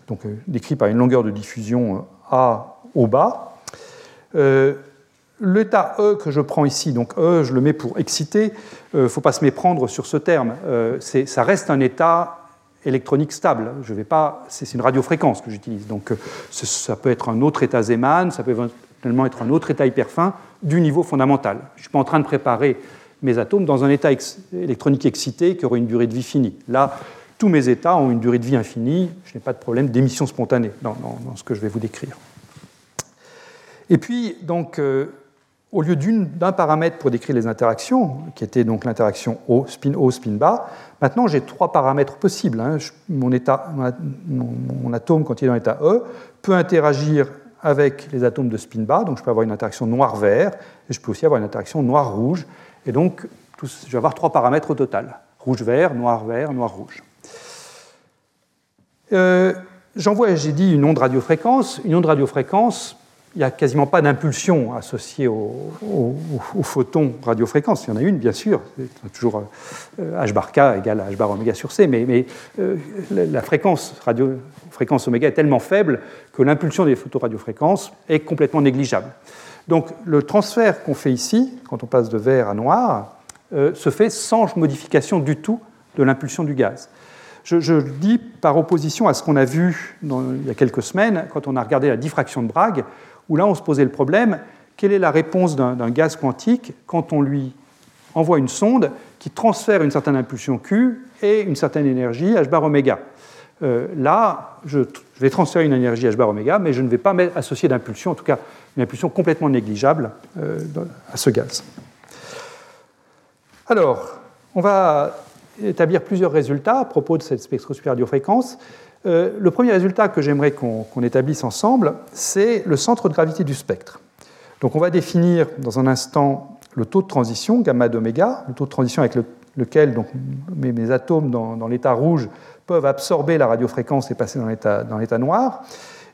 donc décrit par une longueur de diffusion A au bas, euh, l'état E que je prends ici, donc E, je le mets pour exciter, il euh, ne faut pas se méprendre sur ce terme, euh, ça reste un état électronique stable. Je vais pas, c'est une radiofréquence que j'utilise. Donc euh, ça peut être un autre état Zeeman, ça peut éventuellement être un autre état hyperfin du niveau fondamental. Je ne suis pas en train de préparer mes atomes dans un état électronique excité qui aurait une durée de vie finie. Là, tous mes états ont une durée de vie infinie, je n'ai pas de problème d'émission spontanée dans, ce que je vais vous décrire. Et puis, donc, euh, au lieu d'un paramètre pour décrire les interactions, qui était donc l'interaction O, spin haut, spin bas, maintenant j'ai trois paramètres possibles. Hein. Mon, atome, quand il est dans l'état E, peut interagir avec les atomes de spin bas, donc je peux avoir une interaction noir-vert, et je peux aussi avoir une interaction noir-rouge, et donc je vais avoir trois paramètres au total rouge-vert, noir-vert, noir-rouge. Euh, J'envoie, j'ai dit, une onde radiofréquence. Une onde radiofréquence, il n'y a quasiment pas d'impulsion associée au, photon radiofréquence. Il y en a une, bien sûr, toujours euh, h bar k égale h bar oméga sur c, mais, euh, la fréquence, radio, fréquence est tellement faible que l'impulsion des photoradiofréquences est complètement négligeable. Donc le transfert qu'on fait ici, quand on passe de vert à noir, euh, se fait sans modification du tout de l'impulsion du gaz. Je, le dis par opposition à ce qu'on a vu il y a quelques semaines quand on a regardé la diffraction de Bragg, où là on se posait le problème, quelle est la réponse d'un gaz quantique quand on lui envoie une sonde qui transfère une certaine impulsion Q et une certaine énergie h bar oméga euh, Là, je, vais transférer une énergie h bar oméga, mais je ne vais pas associer d'impulsion, en tout cas une impulsion complètement négligeable euh, à ce gaz. Alors, on va établir plusieurs résultats à propos de cette spectroscopie radiofréquence. Euh, le premier résultat que j'aimerais qu'on établisse ensemble, c'est le centre de gravité du spectre. Donc on va définir dans un instant le taux de transition, gamma d'oméga, le taux de transition avec lequel donc, mes, atomes dans, l'état rouge peuvent absorber la radiofréquence et passer dans l'état noir.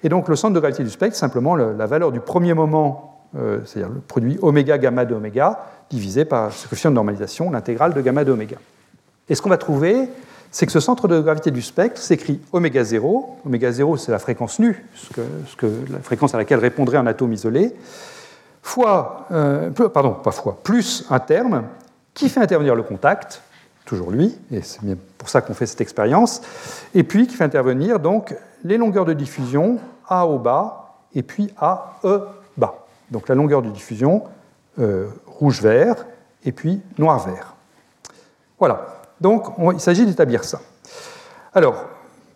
Et donc le centre de gravité du spectre, simplement la valeur du premier moment, euh, c'est-à-dire le produit oméga gamma d'oméga, divisé par ce coefficient de normalisation, l'intégrale de gamma d'oméga. Et ce qu'on va trouver, c'est que ce centre de gravité du spectre s'écrit oméga 0. Oméga 0, c'est la fréquence nue, ce la fréquence à laquelle répondrait un atome isolé, fois, euh, pardon, pas fois, plus un terme qui fait intervenir le contact, toujours lui, et c'est bien pour ça qu'on fait cette expérience, et puis qui fait intervenir donc les longueurs de diffusion A au bas et puis A, E bas. Donc la longueur de diffusion euh, rouge-vert et puis noir-vert. Voilà. Donc il s'agit d'établir ça. Alors,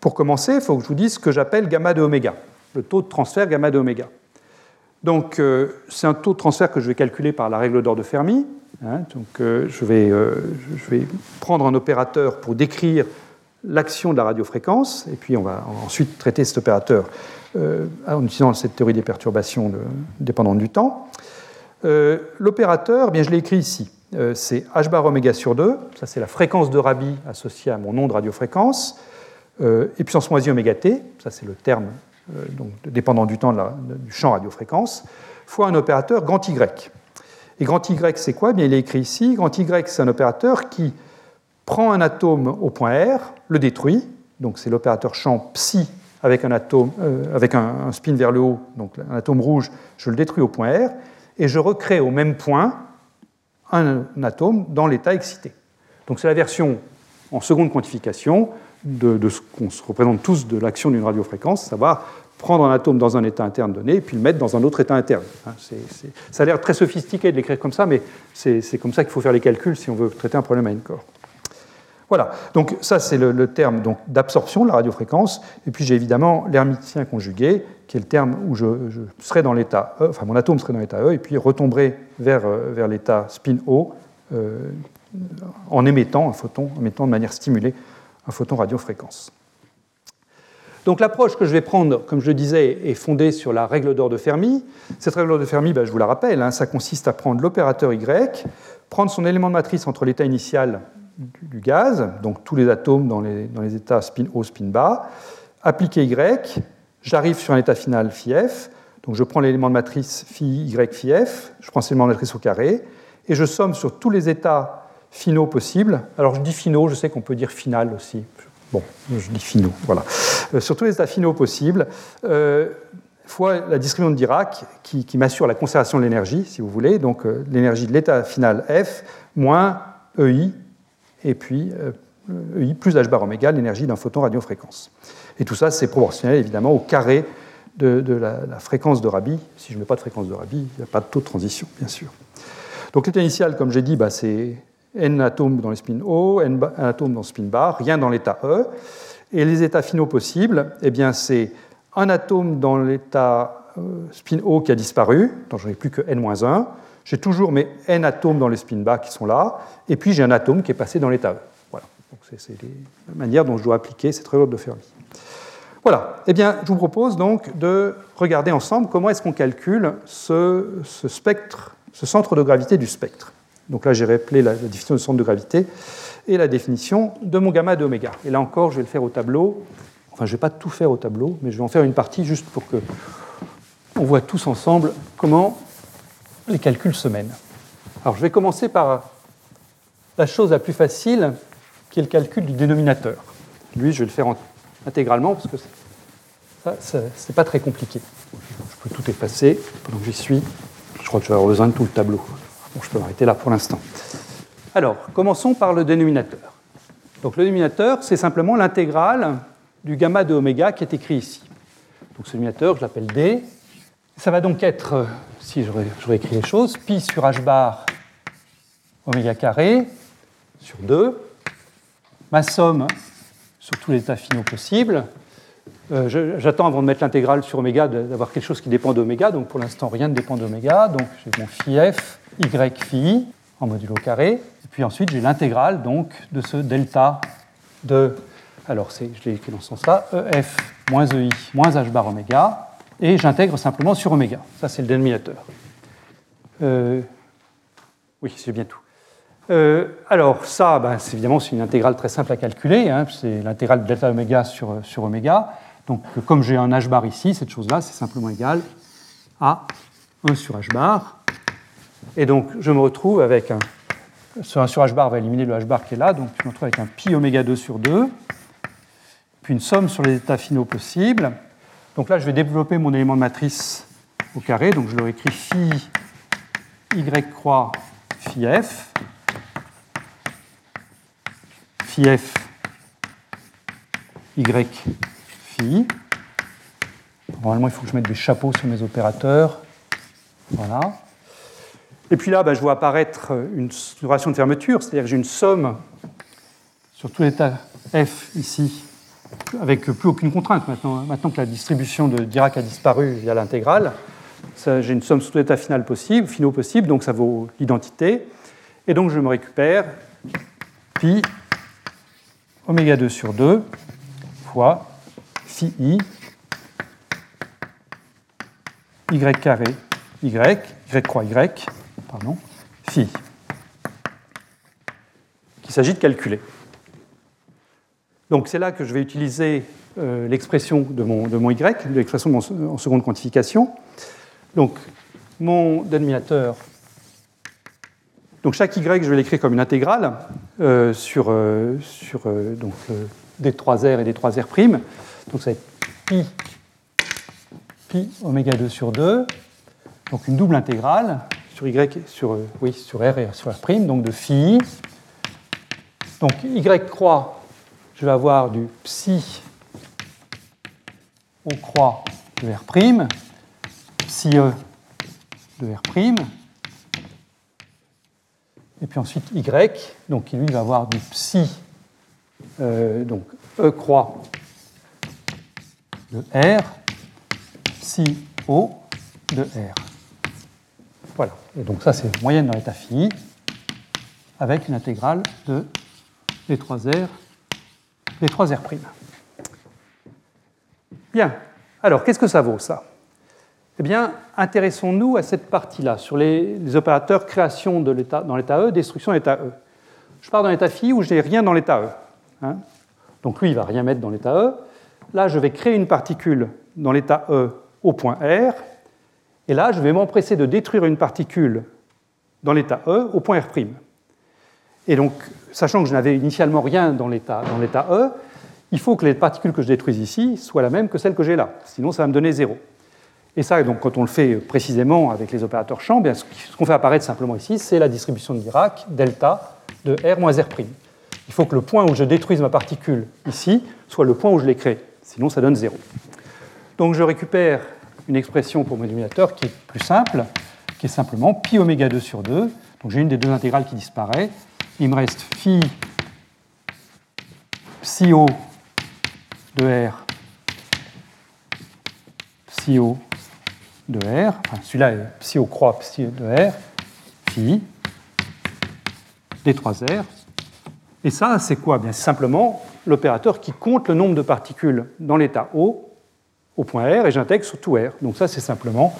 pour commencer, il faut que je vous dise ce que j'appelle gamma de oméga, le taux de transfert gamma de oméga. Donc euh, c'est un taux de transfert que je vais calculer par la règle d'or de Fermi. Hein. donc euh, je, vais, euh, je, vais, prendre un opérateur pour décrire l'action de la radiofréquence, et puis on va ensuite traiter cet opérateur en utilisant cette théorie des perturbations dépendantes du temps. L'opérateur, eh je l'ai écrit ici. Euh, c'est h bar oméga sur 2, ça c'est la fréquence de Rabi associée à mon nom de radiofréquence, euh, et puissance moins i oméga t, ça c'est le terme euh, dépendant du temps du champ radiofréquence, fois un opérateur grand Y. Et grand Y c'est quoi? Eh Bien, Il est écrit ici, grand Y c'est un opérateur qui prend un atome au point R, le détruit, donc c'est l'opérateur champ psi avec un atome, avec un, spin vers le haut, donc un atome rouge, je le détruis au point R, et je recrée au même point un, atome dans l'état excité. Donc c'est la version en seconde quantification de, ce qu'on se représente tous de l'action d'une radiofréquence, savoir prendre un atome dans un état interne donné et puis le mettre dans un autre état interne. Hein, ça a l'air très sophistiqué de l'écrire comme ça, mais c'est comme ça qu'il faut faire les calculs si on veut traiter un problème à une corps. Voilà, donc ça c'est le, terme d'absorption de la radiofréquence, et puis j'ai évidemment l'hermitien conjugué, qui est le terme où je, serai dans l'état E, enfin mon atome serait dans l'état E, et puis retomberait vers, euh, vers l'état spin O euh, en émettant un photon, en émettant de manière stimulée un photon radiofréquence. Donc l'approche que je vais prendre, comme je le disais, est fondée sur la règle d'or de Fermi. Cette règle d'or de Fermi, ben, je vous la rappelle, hein, ça consiste à prendre l'opérateur Y, prendre son élément de matrice entre l'état initial du gaz, donc tous les atomes dans les, dans les états spin haut, spin bas, appliquer Y, j'arrive sur un état final phi f, donc je prends l'élément de matrice phi Y phi f, je prends cet élément de matrice au carré, et je somme sur tous les états finaux possibles. Alors je dis finaux, je sais qu'on peut dire final aussi. Bon, je dis finaux, voilà. Euh, sur tous les états finaux possibles, euh, fois la distribution de Dirac qui, qui m'assure la conservation de l'énergie, si vous voulez, donc euh, l'énergie de l'état final F moins EI et puis EI plus h bar oméga, l'énergie d'un photon radiofréquence. Et tout ça, c'est proportionnel évidemment au carré de, la, fréquence de Rabi. Si je ne mets pas de fréquence de Rabi, il n'y a pas de taux de transition, bien sûr. Donc l'état initial, comme j'ai dit, bah, c'est n atomes dans le spin O, n atomes dans le spin bar, rien dans l'état E. Et les états finaux possibles, eh bien, c'est un atome dans l'état euh, spin O qui a disparu, donc j'en ai plus que n-1. J'ai toujours mes n atomes dans le spin bar qui sont là, et puis j'ai un atome qui est passé dans l'état E. C'est la manière dont je dois appliquer cette règle de Fermi. Voilà. Eh bien, je vous propose donc de regarder ensemble comment est-ce qu'on calcule ce, spectre, ce centre de gravité du spectre. Donc là, j'ai rappelé la, définition du centre de gravité et la définition de mon gamma de oméga. Et là encore, je vais le faire au tableau. Enfin, je ne vais pas tout faire au tableau, mais je vais en faire une partie juste pour que on voit tous ensemble comment les calculs se mènent. Alors, je vais commencer par la chose la plus facile, qui est le calcul du dénominateur. Lui, je vais le faire en intégralement, parce que ça, c'est pas très compliqué. Je peux tout effacer que j'y suis. Je crois que je vais avoir besoin de tout le tableau. Bon, je peux m'arrêter là pour l'instant. Alors, commençons par le dénominateur. Donc, le dénominateur, c'est simplement l'intégrale du gamma de oméga qui est écrit ici. Donc, ce dénominateur, je l'appelle D. Ça va donc être, euh, si je réécris les choses, pi sur h bar oméga carré sur 2. Ma somme sur tous les états finaux possibles. Euh, j'attends avant de mettre l'intégrale sur oméga d'avoir quelque chose qui dépend d'oméga. Donc pour l'instant, rien ne dépend d'oméga. Donc j'ai mon phi f, y phi en modulo carré. Et puis ensuite, j'ai l'intégrale donc de ce delta de. Alors je l'ai écrit dans ce sens-là, ef moins ei moins h bar oméga. Et j'intègre simplement sur oméga. Ça, c'est le dénominateur. Euh, oui, c'est bien tout. Euh, alors ça, ben, évidemment, c'est une intégrale très simple à calculer. Hein, c'est l'intégrale de delta oméga sur, sur oméga. Donc comme j'ai un h bar ici, cette chose-là, c'est simplement égal à 1 sur h bar. Et donc je me retrouve avec un... Ce 1 sur h bar va éliminer le h bar qui est là, donc je me retrouve avec un pi oméga 2 sur 2, puis une somme sur les états finaux possibles. Donc là, je vais développer mon élément de matrice au carré, donc je leur écris phi y croix phi f phi f y phi. Normalement, il faut que je mette des chapeaux sur mes opérateurs. Voilà. Et puis là, bah, je vois apparaître une duration de fermeture, c'est-à-dire que j'ai une somme sur tout l'état f ici, avec plus aucune contrainte maintenant, maintenant que la distribution de Dirac a disparu via l'intégrale. J'ai une somme sur tout l'état final possible, finaux possible, donc ça vaut l'identité. Et donc je me récupère pi oméga 2 sur 2 fois phi i y carré y, y croix y, pardon, phi, qu'il s'agit de calculer. Donc c'est là que je vais utiliser euh, l'expression de mon, de mon y, l'expression en seconde quantification. Donc mon dénominateur donc chaque y, je vais l'écrire comme une intégrale euh, sur, euh, sur euh, donc, des 3R et des 3R'. Donc ça va être pi, pi oméga 2 sur 2, donc une double intégrale sur y sur, r et sur r', donc de phi. Donc y croix, je vais avoir du psi on croix de r', psi e de r', et puis ensuite Y, donc qui lui va avoir du psi, euh, donc E croix de R, psi O de R. Voilà. Et donc ça, c'est moyenne dans l'état phi, avec une intégrale de les 3R, les 3R'. Bien. Alors, qu'est-ce que ça vaut, ça? Eh bien, intéressons-nous à cette partie-là, sur les, opérateurs création de dans l'état E, destruction de l'état E. Je pars dans l'état phi où je n'ai rien dans l'état E. Hein. Donc lui, il ne va rien mettre dans l'état E. Là, je vais créer une particule dans l'état E au point R. Et là, je vais m'empresser de détruire une particule dans l'état E au point R'. Et donc, sachant que je n'avais initialement rien dans l'état E, il faut que les particules que je détruise ici soient la même que celles que j'ai là. Sinon, ça va me donner zéro. Et ça, donc, quand on le fait précisément avec les opérateurs champ, bien, ce qu'on fait apparaître simplement ici, c'est la distribution de Dirac, delta, de R moins R'. il faut que le point où je détruise ma particule ici soit le point où je l'ai créée. Sinon, ça donne 0. Donc je récupère une expression pour mon dénominateur qui est plus simple, qui est simplement pi oméga 2 sur 2. Donc j'ai une des deux intégrales qui disparaît. Il me reste phi psi o de R psi o de R, celui-là est psi o croix psi de R, phi d3R. Et ça, c'est quoi? Bien simplement l'opérateur qui compte le nombre de particules dans l'état O au point R et j'intègre sur tout R. Donc ça, c'est simplement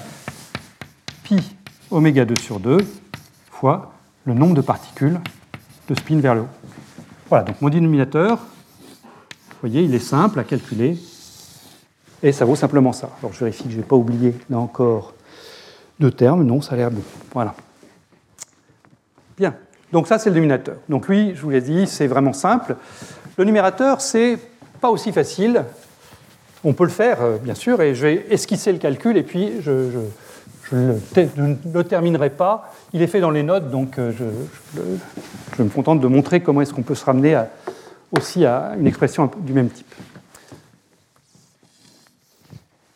pi oméga 2 sur 2 fois le nombre de particules de spin vers le haut. Voilà, donc mon dénominateur, vous voyez, il est simple à calculer et ça vaut simplement ça. Alors je vérifie que je n'ai pas oublié là encore deux termes. Non, ça a l'air bon. Voilà. Bien. Donc ça, c'est le dénominateur. Donc lui, je vous l'ai dit, c'est vraiment simple. Le numérateur, c'est pas aussi facile. On peut le faire, euh, bien sûr, et je vais esquisser le calcul, et puis je, ne le, terminerai pas. Il est fait dans les notes, donc euh, je, me contente de montrer comment est-ce qu'on peut se ramener aussi à une expression du même type.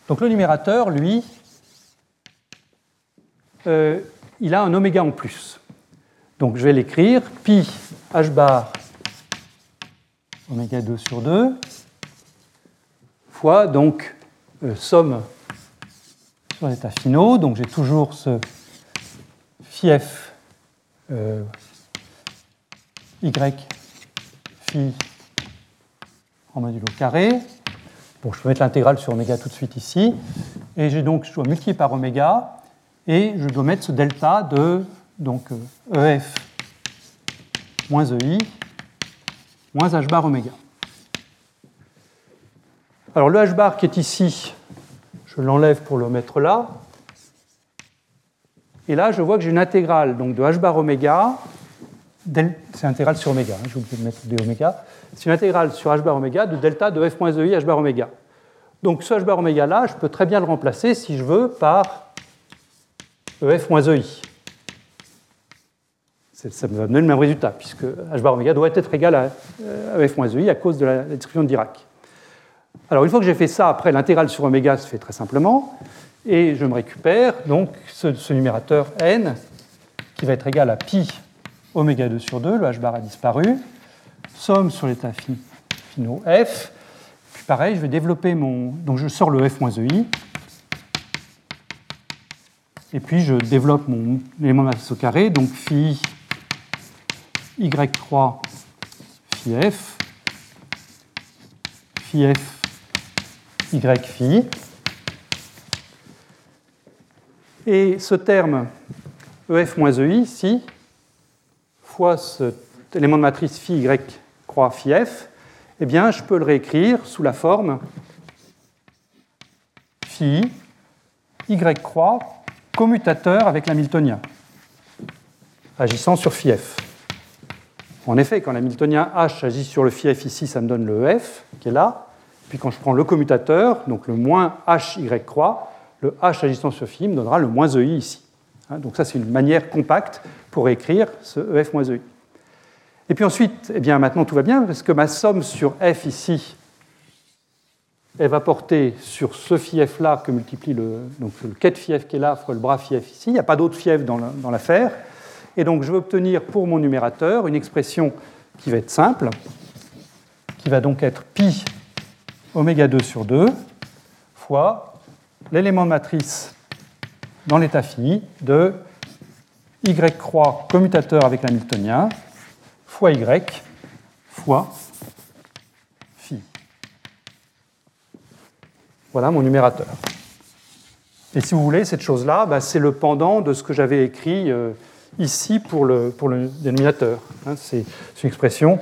Donc le numérateur, lui, euh, il a un oméga en plus. Donc je vais l'écrire pi h bar oméga 2 sur 2 fois donc euh, somme sur l'état finaux. Donc j'ai toujours ce phi f euh, y phi en modulo carré Bon, je peux mettre l'intégrale sur oméga tout de suite ici. Et j'ai donc, je dois multiplier par oméga, et je dois mettre ce delta de donc, EF euh, e moins EI moins H bar oméga. Alors le H bar qui est ici, je l'enlève pour le mettre là. Et là, je vois que j'ai une intégrale donc, de H bar oméga. C'est intégrale sur oméga, hein, j'ai oublié de mettre d oméga c'est une intégrale sur h bar oméga de delta de f moins ei h bar oméga. Donc ce h bar oméga là, je peux très bien le remplacer si je veux par ef ei. Ça me va donner le même résultat, puisque h bar oméga doit être égal à euh, ef moins ei à cause de la description de Dirac. Alors une fois que j'ai fait ça, après l'intégrale sur oméga se fait très simplement, et je me récupère donc ce, ce numérateur n qui va être égal à pi oméga 2 sur 2, le h bar a disparu, somme sur l'état finaux f. Puis pareil, je vais développer mon. Donc je sors le f ei. Et puis je développe mon élément de masse au carré, donc phi y3 phi f, phi f y phi. Et ce terme ef moins ei ici, fois cet élément de matrice phi y croix phi f, eh bien, je peux le réécrire sous la forme phi y croix commutateur avec l'hamiltonien, agissant sur phi f. En effet, quand l'hamiltonien h agit sur le phi f ici, ça me donne le f qui est là. Puis quand je prends le commutateur, donc le moins h y croix, le h agissant sur phi me donnera le moins ei ici. Hein, donc ça, c'est une manière compacte pour écrire ce ef moins ei. Et puis ensuite, eh bien maintenant tout va bien, parce que ma somme sur f ici, elle va porter sur ce f là que multiplie le, donc le f qui est là fois le bras f ici. Il n'y a pas d'autre f dans l'affaire. Et donc je vais obtenir pour mon numérateur une expression qui va être simple, qui va donc être pi oméga 2 sur 2 fois l'élément de matrice dans l'état phi de y croix commutateur avec l'hamiltonien fois y fois phi. Voilà mon numérateur. Et si vous voulez, cette chose-là, bah, c'est le pendant de ce que j'avais écrit euh, ici pour le, dénominateur. Hein, c'est une expression,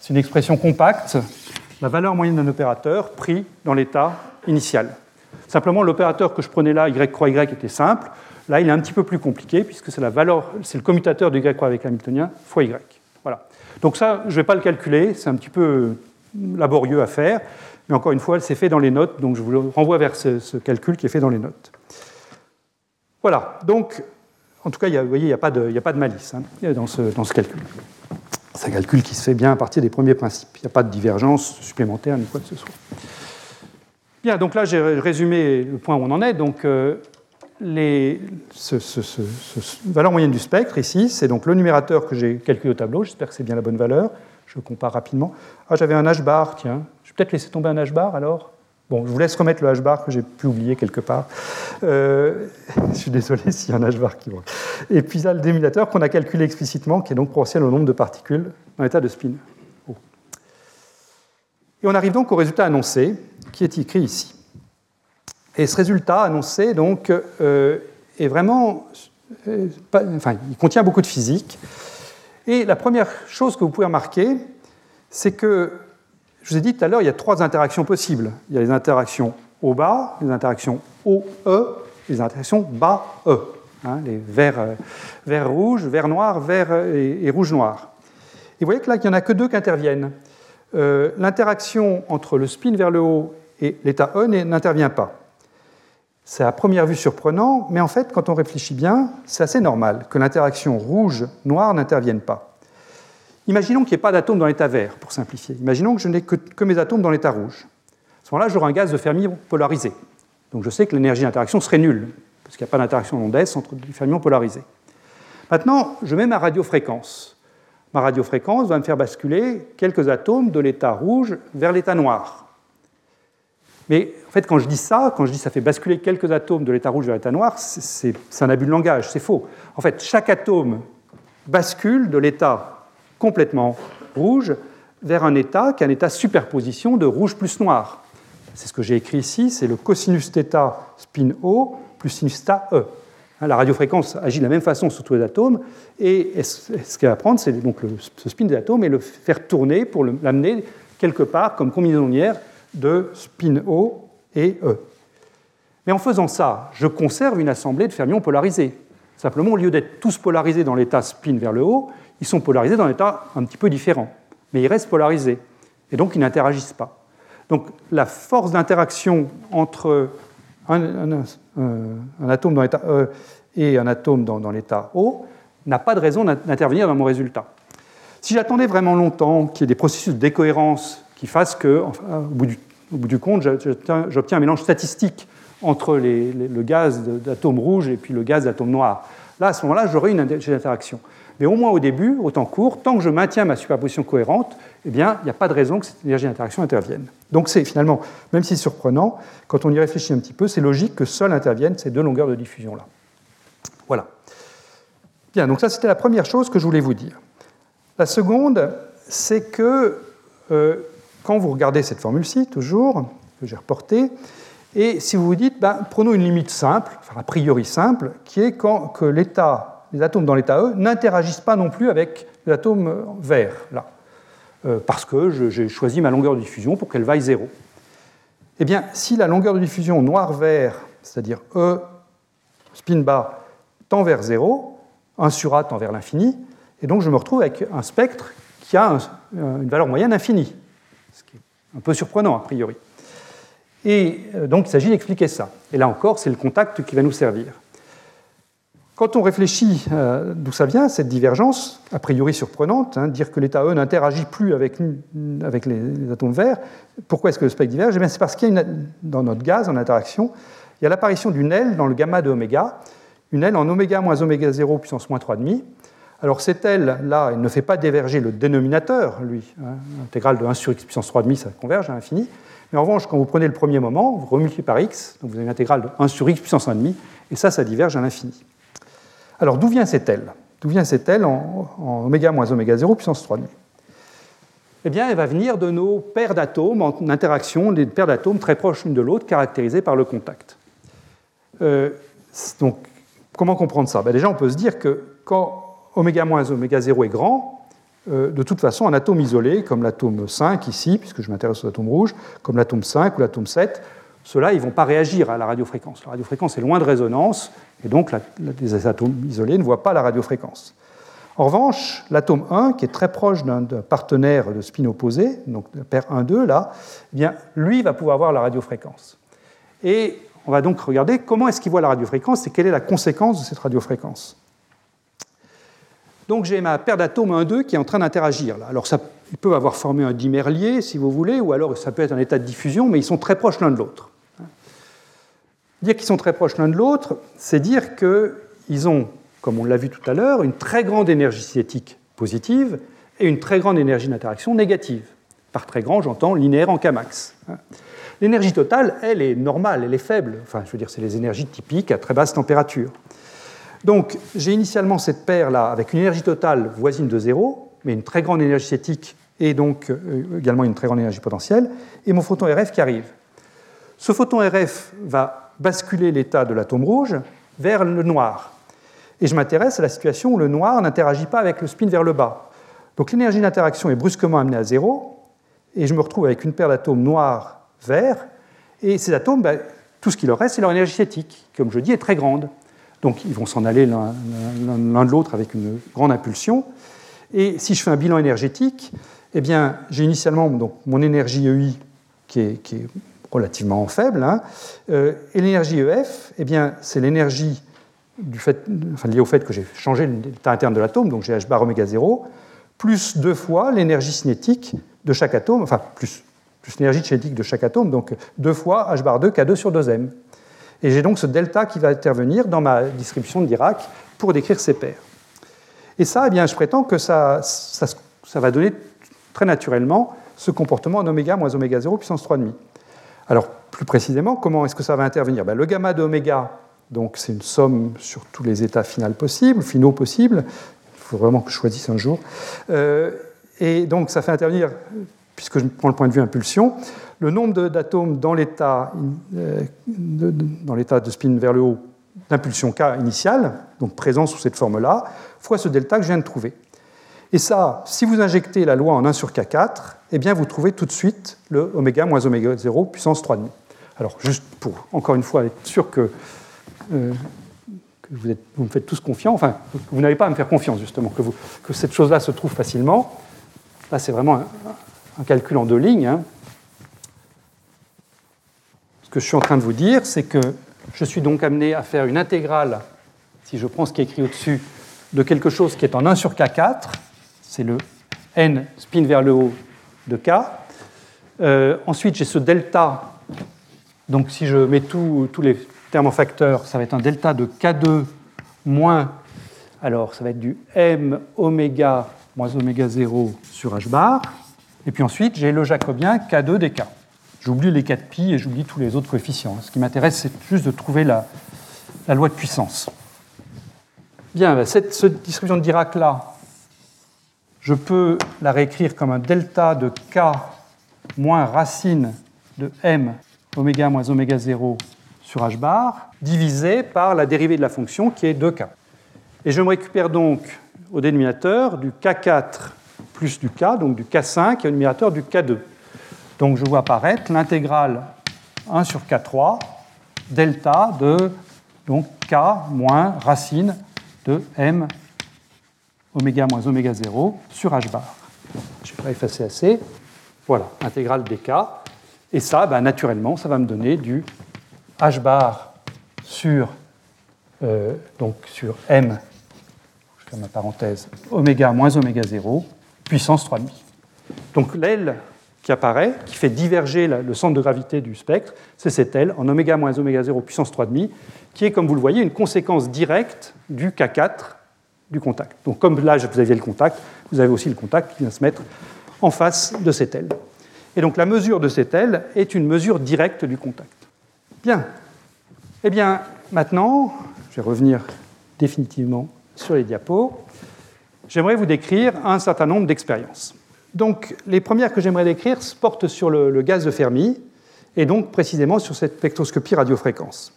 c'est une expression compacte, la valeur moyenne d'un opérateur pris dans l'état initial. Simplement, l'opérateur que je prenais là, y croix y, était simple. Là, il est un petit peu plus compliqué puisque c'est la valeur, c'est le commutateur de y avec l'hamiltonien fois y. Voilà. Donc ça, je ne vais pas le calculer, c'est un petit peu laborieux à faire, mais encore une fois, c'est fait dans les notes, donc je vous renvoie vers ce, calcul qui est fait dans les notes. Voilà. Donc, en tout cas, vous voyez, il n'y a, pas de, malice hein, dans, ce, dans, ce, calcul. C'est un calcul qui se fait bien à partir des premiers principes. Il n'y a pas de divergence supplémentaire ni quoi que ce soit. Bien, donc là j'ai résumé le point où on en est. Donc euh, les, valeur moyenne du spectre ici, c'est donc le numérateur que j'ai calculé au tableau. J'espère que c'est bien la bonne valeur. Je compare rapidement. Ah, j'avais un h-bar, tiens. Je vais peut-être laisser tomber un h-bar alors. Bon, je vous laisse remettre le h-bar que j'ai pu oublier quelque part. Euh, je suis désolé s'il y a un h-bar qui manque. Et puis là, le déminateur qu'on a calculé explicitement, qui est donc proportionnel au nombre de particules dans l'état de spin. Oh. Et on arrive donc au résultat annoncé, qui est écrit ici. Et ce résultat annoncé donc, euh, est vraiment. Euh, enfin, il contient beaucoup de physique. Et la première chose que vous pouvez remarquer, c'est que je vous ai dit tout à l'heure, il y a trois interactions possibles. Il y a les interactions au bas, les interactions haut E, les interactions bas E. Hein, les verts, euh, vert rouge, vert noir, vert euh, et, rouge noir. Et vous voyez que là, il n'y en a que deux qui interviennent. L'interaction entre le spin vers le haut et l'état E n'intervient pas. C'est à première vue surprenant, mais en fait, quand on réfléchit bien, c'est assez normal que l'interaction rouge-noir n'intervienne pas. Imaginons qu'il n'y ait pas d'atomes dans l'état vert, pour simplifier. Imaginons que je n'ai que, mes atomes dans l'état rouge. À ce moment-là, j'aurai un gaz de fermions polarisé. Donc je sais que l'énergie d'interaction serait nulle, parce qu'il n'y a pas d'interaction en S entre des fermions polarisés. Maintenant, je mets ma radiofréquence. Ma radiofréquence va me faire basculer quelques atomes de l'état rouge vers l'état noir. Mais en fait, quand je dis ça, quand je dis ça fait basculer quelques atomes de l'état rouge vers l'état noir, c'est un abus de langage, c'est faux. En fait, chaque atome bascule de l'état complètement rouge vers un état qui est un état superposition de rouge plus noir. C'est ce que j'ai écrit ici, c'est le cosinus θ spin O plus sinus θ E. Hein, la radiofréquence agit de la même façon sur tous les atomes, et ce qu'elle va prendre, c'est donc ce spin des atomes et le faire tourner pour l'amener quelque part comme combinaison linéaire de spin O et E. Mais en faisant ça, je conserve une assemblée de fermions polarisés. Simplement, au lieu d'être tous polarisés dans l'état spin vers le haut, ils sont polarisés dans un état un petit peu différent, mais ils restent polarisés, et donc ils n'interagissent pas. Donc la force d'interaction entre un, atome dans l'état E et un atome dans, l'état O n'a pas de raison d'intervenir dans mon résultat. Si j'attendais vraiment longtemps qu'il y ait des processus de décohérence qui fassent que, au, bout du, compte, j'obtiens un mélange statistique entre le gaz d'atome rouge et puis le gaz d'atome noir, là, à ce moment-là, j'aurais une interaction. Mais au moins au début, au temps court, tant que je maintiens ma superposition cohérente, eh bien, il n'y a pas de raison que cette énergie d'interaction intervienne. Donc c'est finalement, même si c'est surprenant, quand on y réfléchit un petit peu, c'est logique que seules interviennent ces deux longueurs de diffusion-là. Voilà. Bien, donc ça c'était la première chose que je voulais vous dire. La seconde, c'est que euh, quand vous regardez cette formule-ci, toujours, que j'ai reportée, et si vous vous dites, ben, prenons une limite simple, enfin a priori simple, qui est quand que l'état les atomes dans l'état E n'interagissent pas non plus avec l'atome vert, là, euh, parce que j'ai choisi ma longueur de diffusion pour qu'elle vaille zéro. Eh bien, si la longueur de diffusion noir-vert, c'est-à-dire E spin bas, tend vers zéro, 1 sur A tend vers l'infini, et donc je me retrouve avec un spectre qui a une valeur moyenne infinie, un peu surprenant a priori. Et euh, donc il s'agit d'expliquer ça. Et là encore, c'est le contact qui va nous servir. Quand on réfléchit euh, d'où ça vient, cette divergence, a priori surprenante, hein, dire que l'état E n'interagit plus avec, les, atomes verts, pourquoi est-ce que le spectre diverge? Eh C'est parce qu'il y a dans notre gaz, en interaction, il y a l'apparition d'une aile dans le gamma de oméga, une aile en oméga moins oméga 0 puissance moins 3,5. Alors cette aile-là, elle ne fait pas diverger le dénominateur, lui. Hein, L'intégrale de 1 sur x puissance 3,5, ça converge à l'infini. Mais en revanche, quand vous prenez le premier moment, vous remultipliez par x, donc vous avez une intégrale de 1 sur x puissance 1,5, et ça, ça diverge à l'infini. Alors d'où vient cette aile D'où vient cette aile en, oméga moins oméga 0 puissance 3 Eh bien, elle va venir de nos paires d'atomes en interaction, des paires d'atomes très proches l'une de l'autre, caractérisées par le contact. Euh, donc, comment comprendre ça? Ben, Déjà, on peut se dire que quand oméga moins oméga 0 est grand, euh, de toute façon, un atome isolé, comme l'atome 5 ici, puisque je m'intéresse aux atomes rouges, comme l'atome 5 ou l'atome 7, ceux-là, ils ne vont pas réagir à la radiofréquence. La radiofréquence est loin de résonance, et donc les atomes isolés ne voient pas la radiofréquence. En revanche, l'atome 1, qui est très proche d'un partenaire de spin opposé, donc de paire 1-2, là, eh bien, lui va pouvoir voir la radiofréquence. Et on va donc regarder comment est-ce qu'il voit la radiofréquence et quelle est la conséquence de cette radiofréquence. Donc j'ai ma paire d'atomes 1-2 qui est en train d'interagir. Alors ça, ils peuvent avoir formé un dimère lié, si vous voulez, ou alors ça peut être un état de diffusion, mais ils sont très proches l'un de l'autre. Dire qu'ils sont très proches l'un de l'autre, c'est dire qu'ils ont, comme on l'a vu tout à l'heure, une très grande énergie cinétique positive et une très grande énergie d'interaction négative. Par très grand, j'entends linéaire en Kmax. L'énergie totale, elle est normale, elle est faible. Enfin, je veux dire, c'est les énergies typiques à très basse température. Donc, j'ai initialement cette paire-là avec une énergie totale voisine de zéro, mais une très grande énergie cinétique et donc euh, également une très grande énergie potentielle, et mon photon RF qui arrive. Ce photon RF va basculer l'état de l'atome rouge vers le noir. Et je m'intéresse à la situation où le noir n'interagit pas avec le spin vers le bas. Donc l'énergie d'interaction est brusquement amenée à zéro, et je me retrouve avec une paire d'atomes noirs-verts, et ces atomes, ben, tout ce qui leur reste, c'est leur énergie cinétique, qui, comme je dis, est très grande. Donc ils vont s'en aller l'un de l'autre avec une grande impulsion. Et si je fais un bilan énergétique, eh bien, j'ai initialement mon énergie EI qui est, relativement faible, hein, euh, et l'énergie EF, eh bien, c'est l'énergie liée au fait que j'ai changé l'état interne de l'atome, donc j'ai H bar oméga 0, plus deux fois l'énergie cinétique de chaque atome, enfin plus, plus l'énergie cinétique de chaque atome, donc deux fois H bar 2 K2 sur 2m. Et j'ai donc ce delta qui va intervenir dans ma distribution de Dirac pour décrire ces paires. Et ça, eh bien, je prétends que ça, ça, va donner très naturellement ce comportement en oméga moins oméga 0 puissance 3,5. Alors, plus précisément, comment est-ce que ça va intervenir? Ben, Le gamma de oméga, donc c'est une somme sur tous les états finaux possibles, finaux possibles. Il faut vraiment que je choisisse un jour. Euh, et donc, ça fait intervenir, puisque je prends le point de vue impulsion, le nombre d'atomes dans l'état euh, de, spin vers le haut d'impulsion K initiale, donc présent sous cette forme-là, fois ce delta que je viens de trouver. Et ça, si vous injectez la loi en 1 sur K4, eh bien vous trouvez tout de suite le oméga moins oméga 0 puissance 3,5. Alors juste pour, encore une fois, être sûr que, euh, vous, me faites tous confiance, enfin, vous n'avez pas à me faire confiance justement, que, que cette chose-là se trouve facilement. Là, c'est vraiment un, calcul en deux lignes. Hein que je suis en train de vous dire, c'est que je suis donc amené à faire une intégrale, si je prends ce qui est écrit au-dessus, de quelque chose qui est en 1 sur K4, c'est le n spin vers le haut de K. Euh, ensuite, j'ai ce delta, donc si je mets tous les termes en facteur, ça va être un delta de K2 moins, alors ça va être du m oméga moins oméga 0 sur h bar. Et puis ensuite, j'ai le jacobien K2 dk. J'oublie les 4 pi et j'oublie tous les autres coefficients. Ce qui m'intéresse, c'est juste de trouver la, loi de puissance. Bien, ben, cette, distribution de Dirac-là, je peux la réécrire comme un delta de k moins racine de m oméga moins oméga 0 sur h bar, divisé par la dérivée de la fonction qui est 2k. Et je me récupère donc au dénominateur du k4 plus du k, donc du k5, et au numérateur du k2. Donc je vois apparaître l'intégrale 1 sur K3 delta de donc K moins racine de M oméga moins oméga 0 sur H bar. Je vais pas effacer assez. Voilà, intégrale dk. Et ça, bah, naturellement, ça va me donner du H bar sur, euh, donc sur M, je ferme ma parenthèse, oméga moins oméga 0, puissance 3,5. Donc l'aile qui apparaît, qui fait diverger le centre de gravité du spectre, c'est cette aile en oméga moins oméga 0 puissance 3,5, qui est, comme vous le voyez, une conséquence directe du K4 du contact. Donc comme là, vous aviez le contact, vous avez aussi le contact qui vient se mettre en face de cette aile. Et donc la mesure de cette aile est une mesure directe du contact. Bien. Eh bien, maintenant, je vais revenir définitivement sur les diapos. J'aimerais vous décrire un certain nombre d'expériences. Donc, les premières que j'aimerais décrire portent sur le, gaz de Fermi et donc précisément sur cette spectroscopie radiofréquence.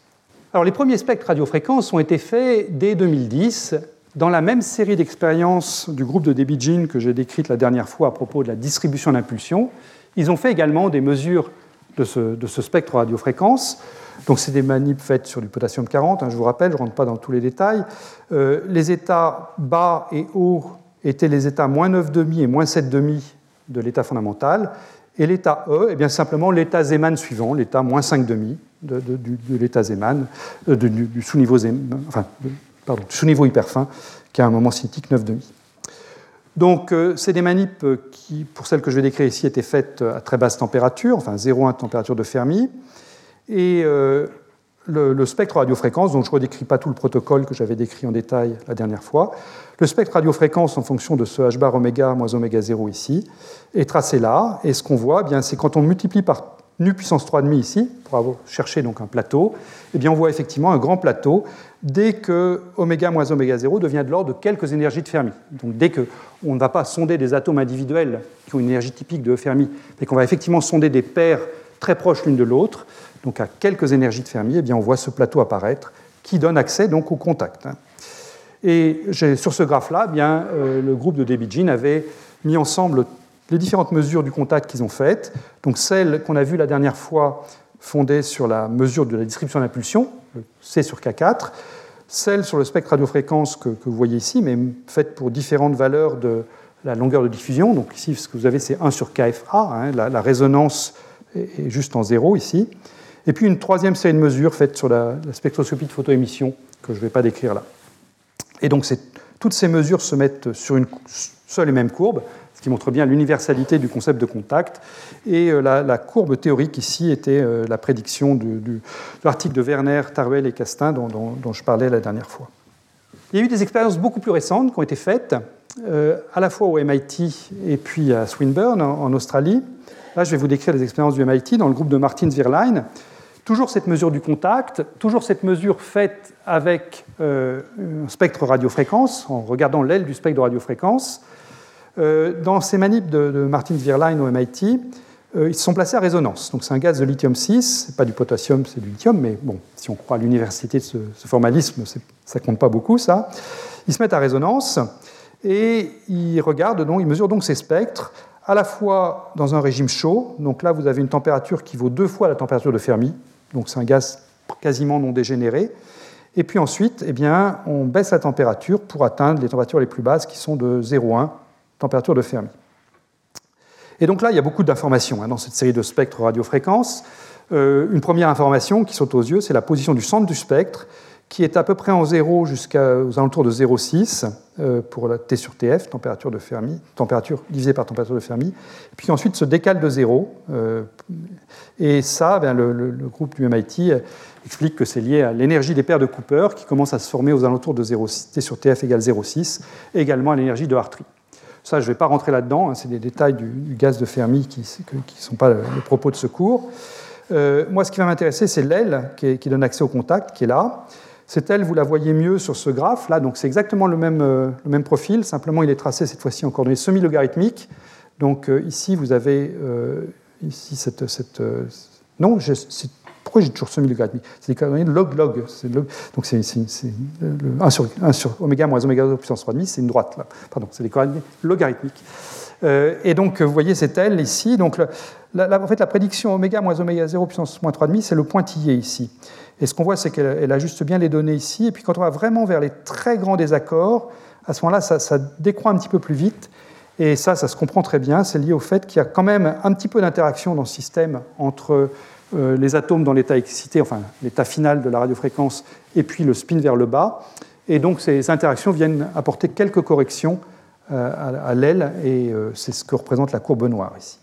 Alors, les premiers spectres radiofréquences ont été faits dès 2010 dans la même série d'expériences du groupe de Debye que j'ai décrite la dernière fois à propos de la distribution d'impulsion. Ils ont fait également des mesures de ce, spectre radiofréquence. Donc, c'est des manips faites sur du potassium 40, hein, je vous rappelle, je ne rentre pas dans tous les détails. Euh, les états bas et hauts étaient les états moins 9,5 et moins 7,5 de l'état fondamental, et l'état E, eh bien simplement l'état Zeeman suivant, l'état moins 5,5 de, de, l'état Zeeman, euh, du, sous-niveau enfin, pardon, sous-niveau hyper fin, qui a un moment cinétique 9,5. Donc, c'est des manips qui, pour celles que je vais décrire ici, étaient faites à très basse température, enfin 0,1 température de Fermi. Et le, spectre radiofréquence, donc je ne redécris pas tout le protocole que j'avais décrit en détail la dernière fois. Le spectre radiofréquence en fonction de ce h bar oméga moins oméga 0 ici est tracé là. Et ce qu'on voit, eh bien, c'est quand on multiplie par nu puissance 3,5 ici, pour avoir cherché donc un plateau, eh bien, on voit effectivement un grand plateau dès que oméga moins oméga 0 devient de l'ordre de quelques énergies de Fermi. Donc dès qu'on ne va pas sonder des atomes individuels qui ont une énergie typique de Fermi, mais qu'on va effectivement sonder des paires très proches l'une de l'autre, donc à quelques énergies de Fermi, eh bien, on voit ce plateau apparaître qui donne accès donc au contact. Hein. Et sur ce graphe-là, eh euh, le groupe de Debijin avait mis ensemble les différentes mesures du contact qu'ils ont faites. Donc celle qu'on a vue la dernière fois fondée sur la mesure de la description d'impulsion, C sur K4, celle sur le spectre radiofréquence que, que, vous voyez ici, mais faite pour différentes valeurs de la longueur de diffusion. Donc ici, ce que vous avez, c'est 1 sur KFA, hein, la, résonance est juste en zéro ici. Et puis une troisième série de mesures faites sur la, spectroscopie de photoémission, que je ne vais pas décrire là. Et donc toutes ces mesures se mettent sur une seule et même courbe, ce qui montre bien l'universalité du concept de contact. Et euh, la, courbe théorique ici était euh, la prédiction de l'article de Werner, Tarwell et Castin dont, je parlais la dernière fois. Il y a eu des expériences beaucoup plus récentes qui ont été faites, euh, à la fois au MIT et puis à Swinburne en, Australie. Là, je vais vous décrire les expériences du MIT dans le groupe de Martin Zwirlein. Toujours cette mesure du contact, toujours cette mesure faite avec euh, un spectre radiofréquence, en regardant l'aile du spectre de radiofréquence. Euh, dans ces manips de, Martin Zwirlein au MIT, euh, ils se sont placés à résonance. Donc c'est un gaz de lithium-6, c'est pas du potassium, c'est du lithium, mais bon, si on croit à l'université de ce, ce formalisme, ça compte pas beaucoup ça. Ils se mettent à résonance et ils regardent donc, ils mesurent donc ces spectres à la fois dans un régime chaud, donc là vous avez une température qui vaut deux fois la température de Fermi, donc c'est un gaz quasiment non dégénéré. Et puis ensuite, eh on baisse la température pour atteindre les températures les plus basses qui sont de 0,1, température de Fermi. Et donc là, il y a beaucoup d'informations hein, dans cette série de spectres radiofréquences. Euh, une première information qui saute aux yeux, c'est la position du centre du spectre, qui est à peu près en zéro jusqu'aux alentours de 0,6 euh, pour la T sur TF, température de Fermi, température divisée par température de Fermi, puis ensuite se décale de zéro. Euh, et ça, ben, le, groupe du MIT explique que c'est lié à l'énergie des paires de Cooper qui commence à se former aux alentours de 0, T sur TF égale 0,6, et également à l'énergie de Hartree. Ça, je ne vais pas rentrer là-dedans, hein, c'est des détails du, gaz de Fermi qui ne sont pas le, propos de ce cours. Euh, moi, ce qui va m'intéresser, c'est l'aile qui, donne accès au contact, qui est là. Cette aile, vous la voyez mieux sur ce graphe là, donc c'est exactement le même, euh, le même, profil, simplement il est tracé cette fois-ci en coordonnées semi-logarithmiques. Donc euh, ici, vous avez euh, ici cette, non, pourquoi j'ai toujours semi-logarithmique? C'est des coordonnées log-log. Donc c'est 1 sur, 1 sur oméga moins oméga 0 puissance 3,5, c'est une droite là. Pardon, c'est des coordonnées logarithmiques. et donc vous voyez cette aile ici. Donc la, en fait, la prédiction oméga moins oméga 0 puissance moins 3,5, c'est le pointillé ici. Et ce qu'on voit, c'est qu'elle ajuste bien les données ici. Et puis quand on va vraiment vers les très grands désaccords, à ce moment-là, ça, décroît un petit peu plus vite. Et ça, ça se comprend très bien. C'est lié au fait qu'il y a quand même un petit peu d'interaction dans ce système entre euh, les atomes dans l'état excité, enfin l'état final de la radiofréquence, et puis le spin vers le bas. Et donc ces interactions viennent apporter quelques corrections euh, à, l'aile, et euh, c'est ce que représente la courbe noire ici.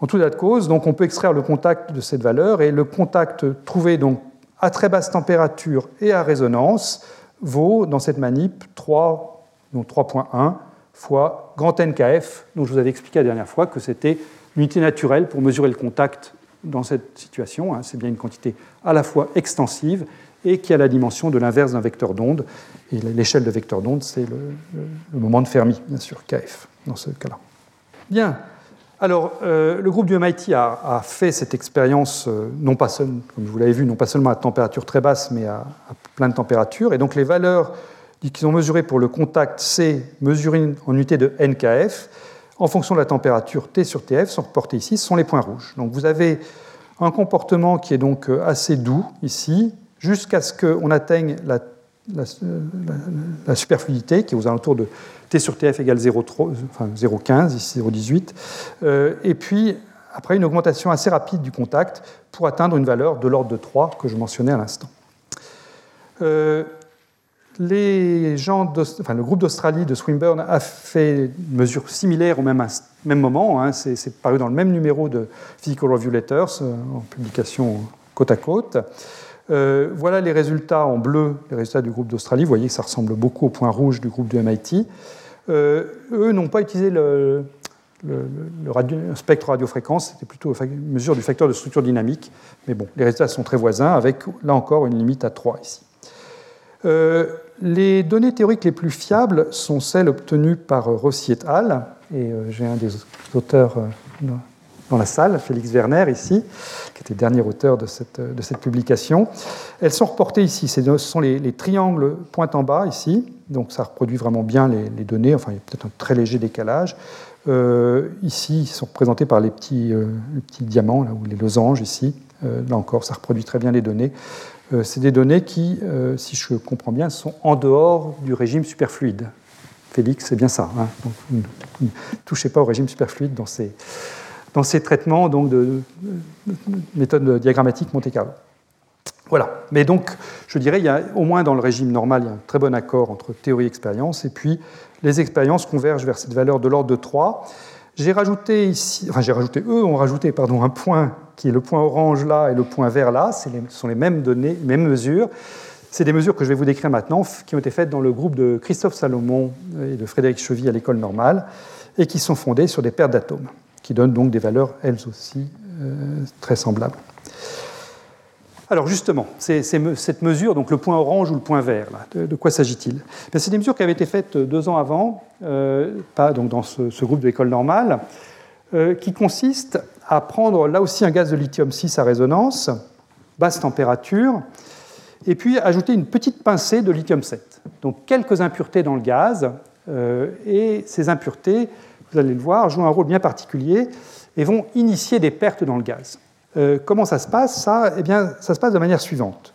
En tout état de cause, donc on peut extraire le contact de cette valeur et le contact trouvé donc à très basse température et à résonance vaut dans cette manip 3, 3.1 fois grand NKF, dont je vous avais expliqué la dernière fois que c'était l'unité naturelle pour mesurer le contact dans cette situation. Hein. C'est bien une quantité à la fois extensive et qui a la dimension de l'inverse d'un vecteur d'onde. Et l'échelle de vecteur d'onde, c'est le, le, moment de Fermi, bien sûr, KF, dans ce cas-là. Bien, alors, euh, le groupe du MIT a, fait cette expérience, euh, non pas comme vous l'avez vu, non pas seulement à température très basse, mais à, plein de températures. Et donc, les valeurs qu'ils ont mesurées pour le contact C, mesurées en unité de NKF, en fonction de la température T sur TF, sont reportées ici, sont les points rouges. Donc, vous avez un comportement qui est donc euh, assez doux ici, jusqu'à ce qu'on atteigne la, la superfluidité, qui est aux alentours de T sur TF égale 0,15, ici 0,18. Euh, et puis, après, une augmentation assez rapide du contact pour atteindre une valeur de l'ordre de 3 que je mentionnais à l'instant. Euh, les gens enfin, le groupe d'Australie de Swinburne a fait une mesure similaire au même, même moment. Hein. c'est paru dans le même numéro de Physical Review Letters, euh, en publication côte à côte. Voilà les résultats en bleu, les résultats du groupe d'Australie. Vous voyez que ça ressemble beaucoup au point rouge du groupe du MIT. Euh, eux n'ont pas utilisé le, spectre radiofréquence, c'était plutôt une mesure du facteur de structure dynamique. Mais bon, les résultats sont très voisins, avec là encore une limite à 3 ici. Euh, les données théoriques les plus fiables sont celles obtenues par Rossi et al. Et j'ai un des auteurs dans la salle, Félix Werner ici, qui était le dernier auteur de cette, publication. Elles sont reportées ici, ce sont les, triangles pointe en bas ici, donc ça reproduit vraiment bien les, données, enfin il y a peut-être un très léger décalage. Euh, ici, ils sont représentés par les petits, euh, petits diamants, là, ou les losanges ici. Euh, là encore, ça reproduit très bien les données. C'est des données qui, si je comprends bien, sont en dehors du régime superfluide. Félix, c'est bien ça. Hein donc, ne touchez pas au régime superfluide dans ces, dans ces traitements donc, de, méthode diagrammatique Monte Carlo. Voilà. Mais donc, je dirais, il y a, au moins dans le régime normal, il y a un très bon accord entre théorie et expérience, et puis les expériences convergent vers cette valeur de l'ordre de 3. J'ai rajouté ici, enfin j'ai rajouté, eux ont rajouté pardon, un point qui est le point orange là et le point vert là, ce sont les mêmes données, les mêmes mesures. C'est des mesures que je vais vous décrire maintenant, qui ont été faites dans le groupe de Christophe Salomon et de Frédéric Chevy à l'école normale, et qui sont fondées sur des paires d'atomes qui donnent donc des valeurs elles aussi euh, très semblables. Alors justement, cette mesure, donc le point orange ou le point vert, de, quoi s'agit-il? Ben, C'est des mesures qui avaient été faites deux ans avant, euh, donc dans ce, groupe de l'école normale, euh, qui consiste à prendre là aussi un gaz de lithium-6 à résonance, basse température, et puis ajouter une petite pincée de lithium-7. Donc quelques impuretés dans le gaz, et ces impuretés vous allez le voir, jouent un rôle bien particulier et vont initier des pertes dans le gaz. Euh, comment ça se passe? Ça, eh bien, ça se passe de manière suivante.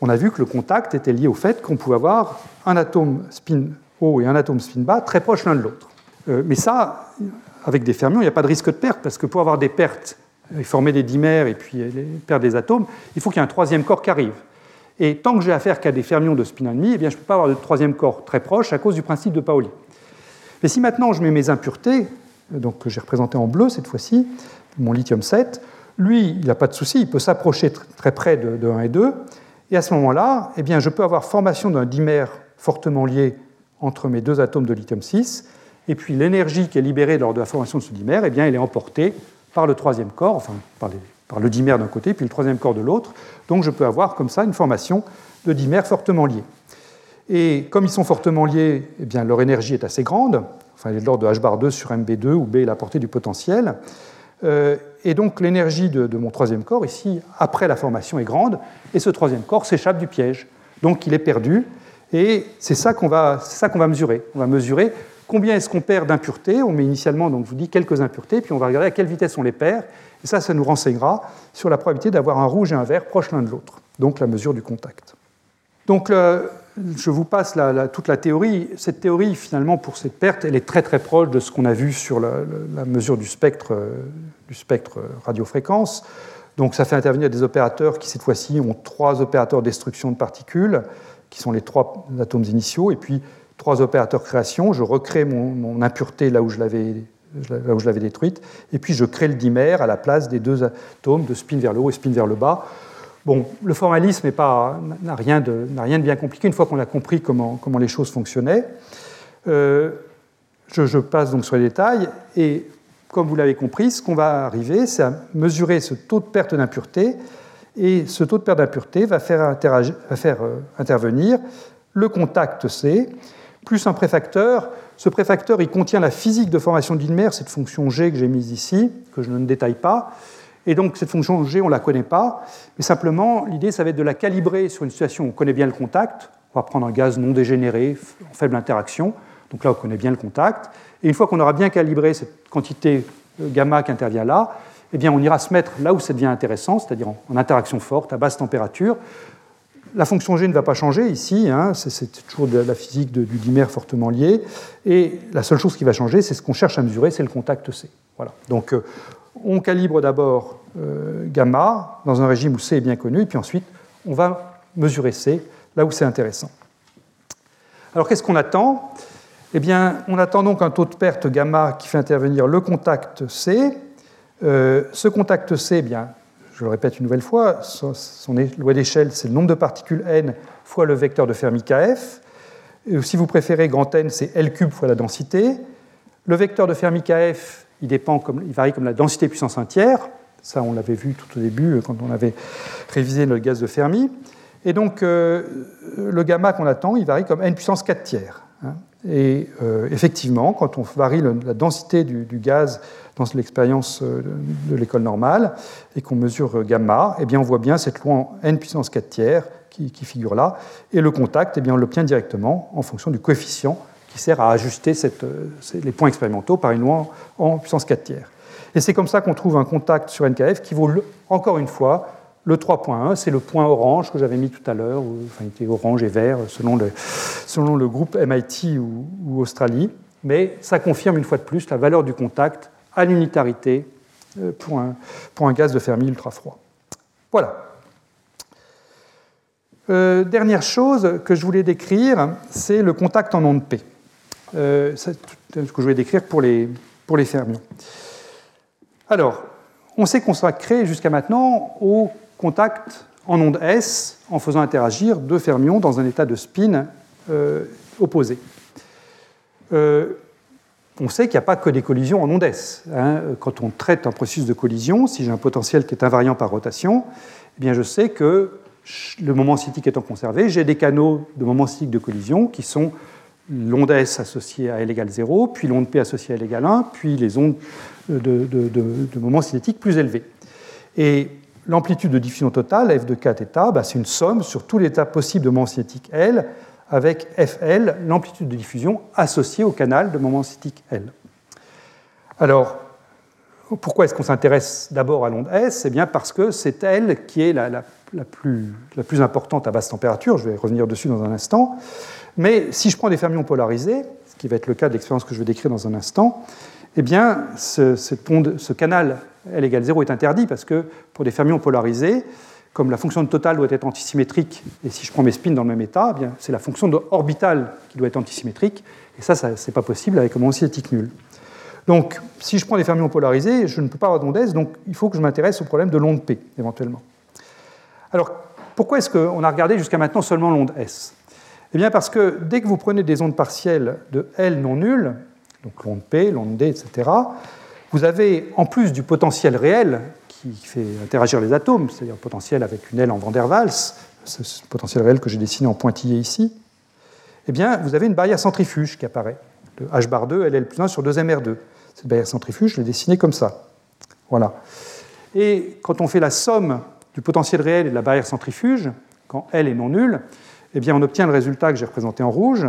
On a vu que le contact était lié au fait qu'on pouvait avoir un atome spin haut et un atome spin bas très proches l'un de l'autre. Euh, mais ça, avec des fermions, il n'y a pas de risque de perte, parce que pour avoir des pertes et former des dimères et puis perdre des atomes, il faut qu'il y ait un troisième corps qui arrive. Et tant que j'ai affaire qu'à des fermions de spin 1,5, eh je ne peux pas avoir de troisième corps très proche à cause du principe de Pauli. Mais si maintenant je mets mes impuretés, donc que j'ai représentées en bleu cette fois-ci, mon lithium 7, lui, il n'a pas de souci, il peut s'approcher très près de, 1 et 2, et à ce moment-là, eh bien, je peux avoir formation d'un dimère fortement lié entre mes deux atomes de lithium 6, et puis l'énergie qui est libérée lors de la formation de ce dimère, eh bien, elle est emportée par le troisième corps, enfin par, le dimère d'un côté, puis le troisième corps de l'autre. Donc je peux avoir comme ça une formation de dimères fortement liés. Et comme ils sont fortement liés, eh bien, leur énergie est assez grande, enfin, elle est de l'ordre de h bar 2 sur mb2, où b est la portée du potentiel. Euh, et donc l'énergie de, mon troisième corps, ici, après la formation, est grande, et ce troisième corps s'échappe du piège. Donc il est perdu, et c'est ça qu'on va, ça va mesurer. On va mesurer combien est-ce qu'on perd d'impuretés. On met initialement, donc je vous dis, quelques impuretés, puis on va regarder à quelle vitesse on les perd. Et ça, ça nous renseignera sur la probabilité d'avoir un rouge et un vert proches l'un de l'autre, donc la mesure du contact. Donc je vous passe toute la théorie. Cette théorie, finalement, pour cette perte, elle est très très proche de ce qu'on a vu sur la, mesure du spectre, du spectre radiofréquence. Donc ça fait intervenir des opérateurs qui, cette fois-ci, ont trois opérateurs destruction de particules, qui sont les trois atomes initiaux, et puis trois opérateurs création. Je recrée mon, impureté là où je l'avais détruite, et puis je crée le dimère à la place des deux atomes de spin vers le haut et spin vers le bas. Bon, le formalisme n'a rien, de, bien compliqué une fois qu'on a compris comment, les choses fonctionnaient. Euh, je, passe donc sur les détails et comme vous l'avez compris, ce qu'on va arriver, c'est à mesurer ce taux de perte d'impureté et ce taux de perte d'impureté va faire, va faire euh, intervenir le contact C plus un préfacteur. Ce préfacteur, il contient la physique de formation d'une mer, cette fonction G que j'ai mise ici, que je ne détaille pas, et donc cette fonction G, on ne la connaît pas, mais simplement l'idée, ça va être de la calibrer sur une situation où on connaît bien le contact. On va prendre un gaz non dégénéré, en faible interaction. Donc là, on connaît bien le contact. Et une fois qu'on aura bien calibré cette quantité euh, gamma qui intervient là, eh bien, on ira se mettre là où ça devient intéressant, c'est-à-dire en, interaction forte, à basse température. La fonction G ne va pas changer ici, hein, c'est toujours de la physique du dimère fortement lié. Et la seule chose qui va changer, c'est ce qu'on cherche à mesurer, c'est le contact C. Voilà. Donc euh, on calibre d'abord euh, gamma dans un régime où C est bien connu, et puis ensuite on va mesurer C là où c'est intéressant. Alors qu'est-ce qu'on attend? Eh bien, on attend donc un taux de perte gamma qui fait intervenir le contact C. Euh, ce contact C, eh bien, je le répète une nouvelle fois, son, loi d'échelle, c'est le nombre de particules n fois le vecteur de Fermi Kf. Si vous préférez, grand N, c'est L cube fois la densité. Le vecteur de Fermi Kf, il, varie comme la densité puissance 1 tiers. Ça, on l'avait vu tout au début euh, quand on avait révisé le gaz de Fermi. Et donc, euh, le gamma qu'on attend, il varie comme n puissance 4 tiers. Hein. Et euh, effectivement, quand on varie la densité du, gaz dans l'expérience de l'école normale et qu'on mesure gamma, eh bien, on voit bien cette loi n puissance 4 tiers qui, figure là. Et le contact, eh bien, on l'obtient directement en fonction du coefficient qui sert à ajuster les points expérimentaux par une loi en puissance 4 tiers. Et c'est comme ça qu'on trouve un contact sur NKF qui vaut, encore une fois, le 3.1, c'est le point orange que j'avais mis tout à l'heure, enfin il était orange et vert selon le, groupe MIT ou, Australie, mais ça confirme une fois de plus la valeur du contact à l'unitarité euh, pour un, pour un gaz de Fermi ultra froid. Voilà. Euh, dernière chose que je voulais décrire, c'est le contact en onde P. Euh, c'est ce que je voulais décrire pour les, fermions. Alors, on sait qu'on sera créé jusqu'à maintenant au contact en onde S en faisant interagir deux fermions dans un état de spin euh, opposé. Euh, on sait qu'il n'y a pas que des collisions en onde S. Hein. Quand on traite un processus de collision, si j'ai un potentiel qui est invariant par rotation, eh bien je sais que le moment cinétique étant conservé, j'ai des canaux de moment cinétique de collision qui sont l'onde S associée à L égale 0, puis l'onde P associée à L égale 1, puis les ondes de, de, moments cinétiques plus élevés. Et l'amplitude de diffusion totale, f de k θ, bah, c'est une somme sur tous les états possibles de moment cinétique L, avec Fl, l'amplitude de diffusion associée au canal de moment cinétique L. Alors, pourquoi est-ce qu'on s'intéresse d'abord à l'onde S? Eh bien parce que c'est elle qui est la, plus, la, plus, importante à basse température, je vais revenir dessus dans un instant. Mais si je prends des fermions polarisés, ce qui va être le cas de l'expérience que je vais décrire dans un instant, eh bien, ce, ce canal L égale 0 est interdit parce que pour des fermions polarisés, comme la fonction de totale doit être antisymétrique, et si je prends mes spins dans le même état, eh c'est la fonction de orbitale qui doit être antisymétrique, et ça, ça n'est pas possible avec un moment cinétique nul. Donc, si je prends des fermions polarisés, je ne peux pas avoir d'onde S, donc il faut que je m'intéresse au problème de l'onde P, éventuellement. Alors, pourquoi est-ce qu'on a regardé jusqu'à maintenant seulement l'onde S? Eh bien, parce que dès que vous prenez des ondes partielles de L non nulles, donc l'onde P, l'onde D, etc., vous avez, en plus du potentiel réel qui fait interagir les atomes, c'est-à-dire le potentiel avec une L en van der Waals, ce potentiel réel que j'ai dessiné en pointillé ici, eh bien, vous avez une barrière centrifuge qui apparaît, de H bar 2, LL plus 1 sur 2MR2. Cette barrière centrifuge, je l'ai dessinée comme ça. Voilà. Et quand on fait la somme du potentiel réel et de la barrière centrifuge, quand L est non nulle, eh bien, on obtient le résultat que j'ai représenté en rouge.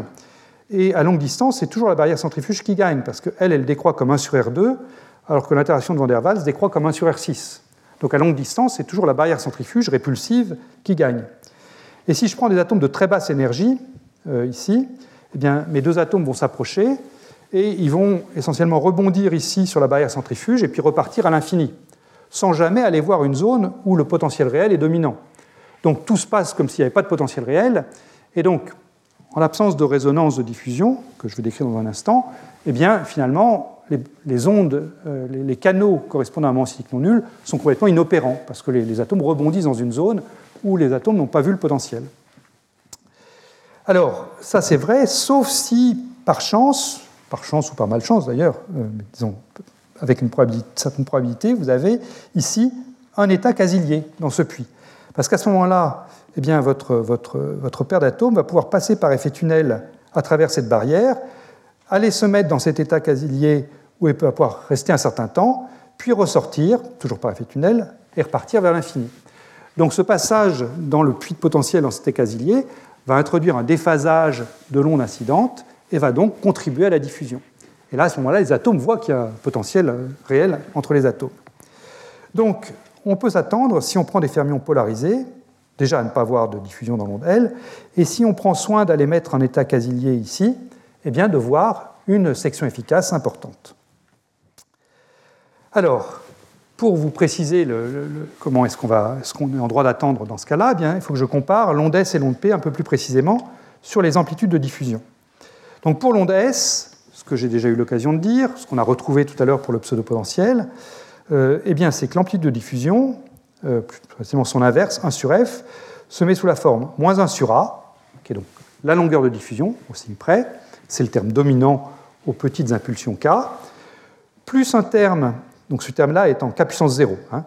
Et à longue distance, c'est toujours la barrière centrifuge qui gagne, parce que L, elle décroît comme 1 sur R2, alors que l'interaction de Van der Waals décroît comme 1 sur R6. Donc à longue distance, c'est toujours la barrière centrifuge répulsive qui gagne. Et si je prends des atomes de très basse énergie, euh, ici, eh bien, mes deux atomes vont s'approcher et ils vont essentiellement rebondir ici sur la barrière centrifuge et puis repartir à l'infini, sans jamais aller voir une zone où le potentiel réel est dominant. Donc tout se passe comme s'il n'y avait pas de potentiel réel, et donc en l'absence de résonance de diffusion, que je vais décrire dans un instant, eh bien finalement les, ondes, euh, les, canaux correspondant à un moment cinétique non nul sont complètement inopérants, parce que les atomes rebondissent dans une zone où les atomes n'ont pas vu le potentiel. Alors, ça c'est vrai, sauf si, par chance, par chance ou par malchance d'ailleurs, euh, disons, avec une certaine probabilité, vous avez ici un état casilier dans ce puits. Parce qu'à ce moment-là, eh bien, votre, votre, votre paire d'atomes va pouvoir passer par effet tunnel à travers cette barrière, aller se mettre dans cet état casilier où il peut pouvoir rester un certain temps, puis ressortir, toujours par effet tunnel, et repartir vers l'infini. Donc ce passage dans le puits de potentiel dans cet état casilier va introduire un déphasage de l'onde incidente et va donc contribuer à la diffusion. Et là, à ce moment-là, les atomes voient qu'il y a un potentiel réel entre les atomes. Donc, on peut s'attendre, si on prend des fermions polarisés, déjà à ne pas avoir de diffusion dans l'onde L, et si on prend soin d'aller mettre un état casilier ici, eh bien de voir une section efficace importante. Alors, pour vous préciser comment est-ce qu'on est, en droit d'attendre dans ce cas-là, eh il faut que je compare l'onde S et l'onde P un peu plus précisément sur les amplitudes de diffusion. Donc pour l'onde S, ce que j'ai déjà eu l'occasion de dire, ce qu'on a retrouvé tout à l'heure pour le pseudo-potentiel, eh bien c'est que l'amplitude de diffusion, euh, plus précisément son inverse, 1 sur F, se met sous la forme moins 1 sur A, qui est donc la longueur de diffusion, au signe près, c'est le terme dominant aux petites impulsions K, plus un terme, donc ce terme-là est en K puissance 0, hein,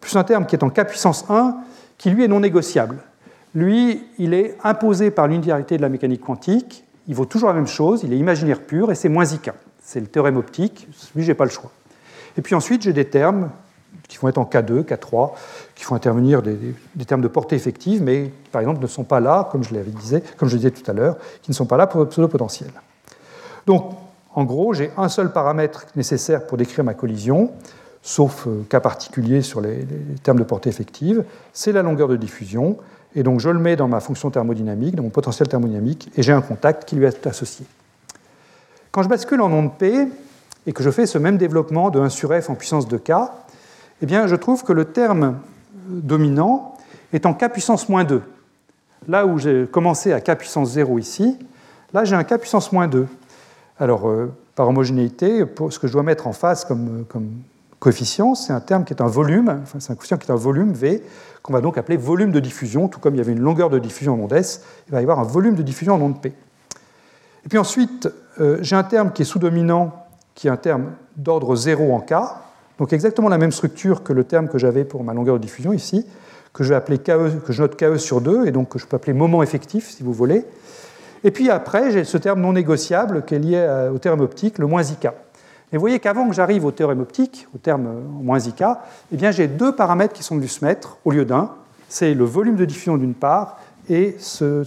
plus un terme qui est en K puissance 1, qui lui est non négociable. Lui, il est imposé par l'unitarité de la mécanique quantique, il vaut toujours la même chose, il est imaginaire pur, et c'est moins IK. C'est le théorème optique, celui, j'ai pas le choix. Et puis ensuite, j'ai des termes qui vont être en K2, K3, qui font intervenir des, termes de portée effective, mais par exemple ne sont pas là, comme je, disais, comme je le disais tout à l'heure, qui ne sont pas là pour le pseudo-potentiel. Donc, en gros, j'ai un seul paramètre nécessaire pour décrire ma collision, sauf euh, cas particulier sur les, termes de portée effective, c'est la longueur de diffusion. Et donc je le mets dans ma fonction thermodynamique, dans mon potentiel thermodynamique, et j'ai un contact qui lui est associé. Quand je bascule en onde P et que je fais ce même développement de 1 sur f en puissance de k, eh bien je trouve que le terme dominant est en k puissance moins 2. Là où j'ai commencé à k puissance 0 ici, là j'ai un k puissance moins 2. Alors, euh, par homogénéité, ce que je dois mettre en face comme, comme coefficient, c'est un terme qui est un volume, enfin, c'est un coefficient qui est un volume V, qu'on va donc appeler volume de diffusion, tout comme il y avait une longueur de diffusion en onde S, il va y avoir un volume de diffusion en onde P. Et puis ensuite, euh, j'ai un terme qui est sous-dominant, qui est un terme d'ordre 0 en K, donc exactement la même structure que le terme que j'avais pour ma longueur de diffusion ici, que je vais appeler KE, que je note KE sur 2, et donc que je peux appeler moment effectif, si vous voulez. Et puis après, j'ai ce terme non négociable qui est lié au terme optique, le moins IK. Et vous voyez qu'avant que j'arrive au théorème optique, au terme moins IK, eh j'ai deux paramètres qui sont venus se mettre au lieu d'un. C'est le volume de diffusion d'une part et ce,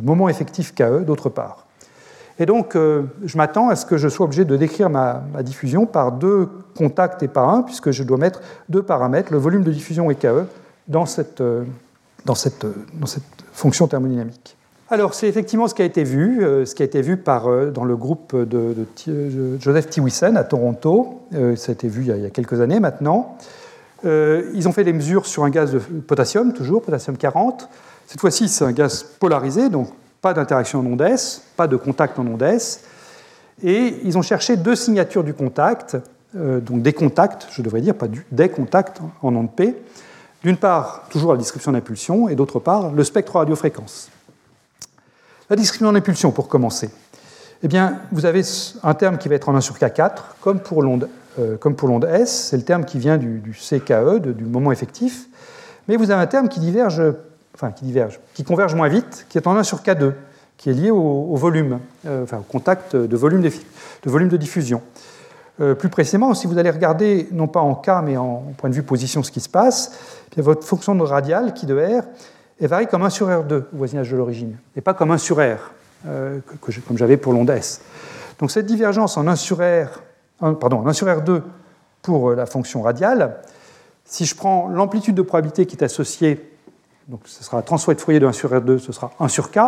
moment effectif KE d'autre part. Et donc, euh, je m'attends à ce que je sois obligé de décrire ma, diffusion par deux contacts et par un, puisque je dois mettre deux paramètres, le volume de diffusion et KE, dans cette, euh, dans cette, fonction thermodynamique. Alors, c'est effectivement ce qui a été vu, euh, ce qui a été vu par, euh, dans le groupe de, Joseph Tiwissen à Toronto. Euh, ça a été vu il y a, quelques années maintenant. ils ont fait des mesures sur un gaz de potassium, toujours, potassium 40. Cette fois-ci, c'est un gaz polarisé, donc pas d'interaction en onde S, pas de contact en onde S. Et ils ont cherché deux signatures du contact, donc des contacts, je devrais dire, pas des contacts en onde P. D'une part, toujours la description d'impulsion, et d'autre part, le spectre radiofréquence. La description d'impulsion, pour commencer. Eh bien, vous avez un terme qui va être en 1 sur K4, comme pour l'onde euh, S, c'est le terme qui vient du, CKE, du moment effectif, mais vous avez un terme qui diverge, enfin qui diverge, qui converge moins vite, qui est en 1 sur K2, qui est lié au, volume, euh, enfin au contact de volume de, diffusion. Euh, plus précisément, si vous allez regarder, non pas en K, mais en, point de vue position, ce qui se passe, eh votre fonction de radiale, qui de R, varie comme 1 sur R2 au voisinage de l'origine, et pas comme 1 sur R, euh, comme j'avais pour l'onde S. Donc cette divergence en 1 sur R, pardon, 1 sur R2 pour la fonction radiale, si je prends l'amplitude de probabilité qui est associée, donc ce sera la transfert de Fourier de 1 sur R2, ce sera 1 sur K,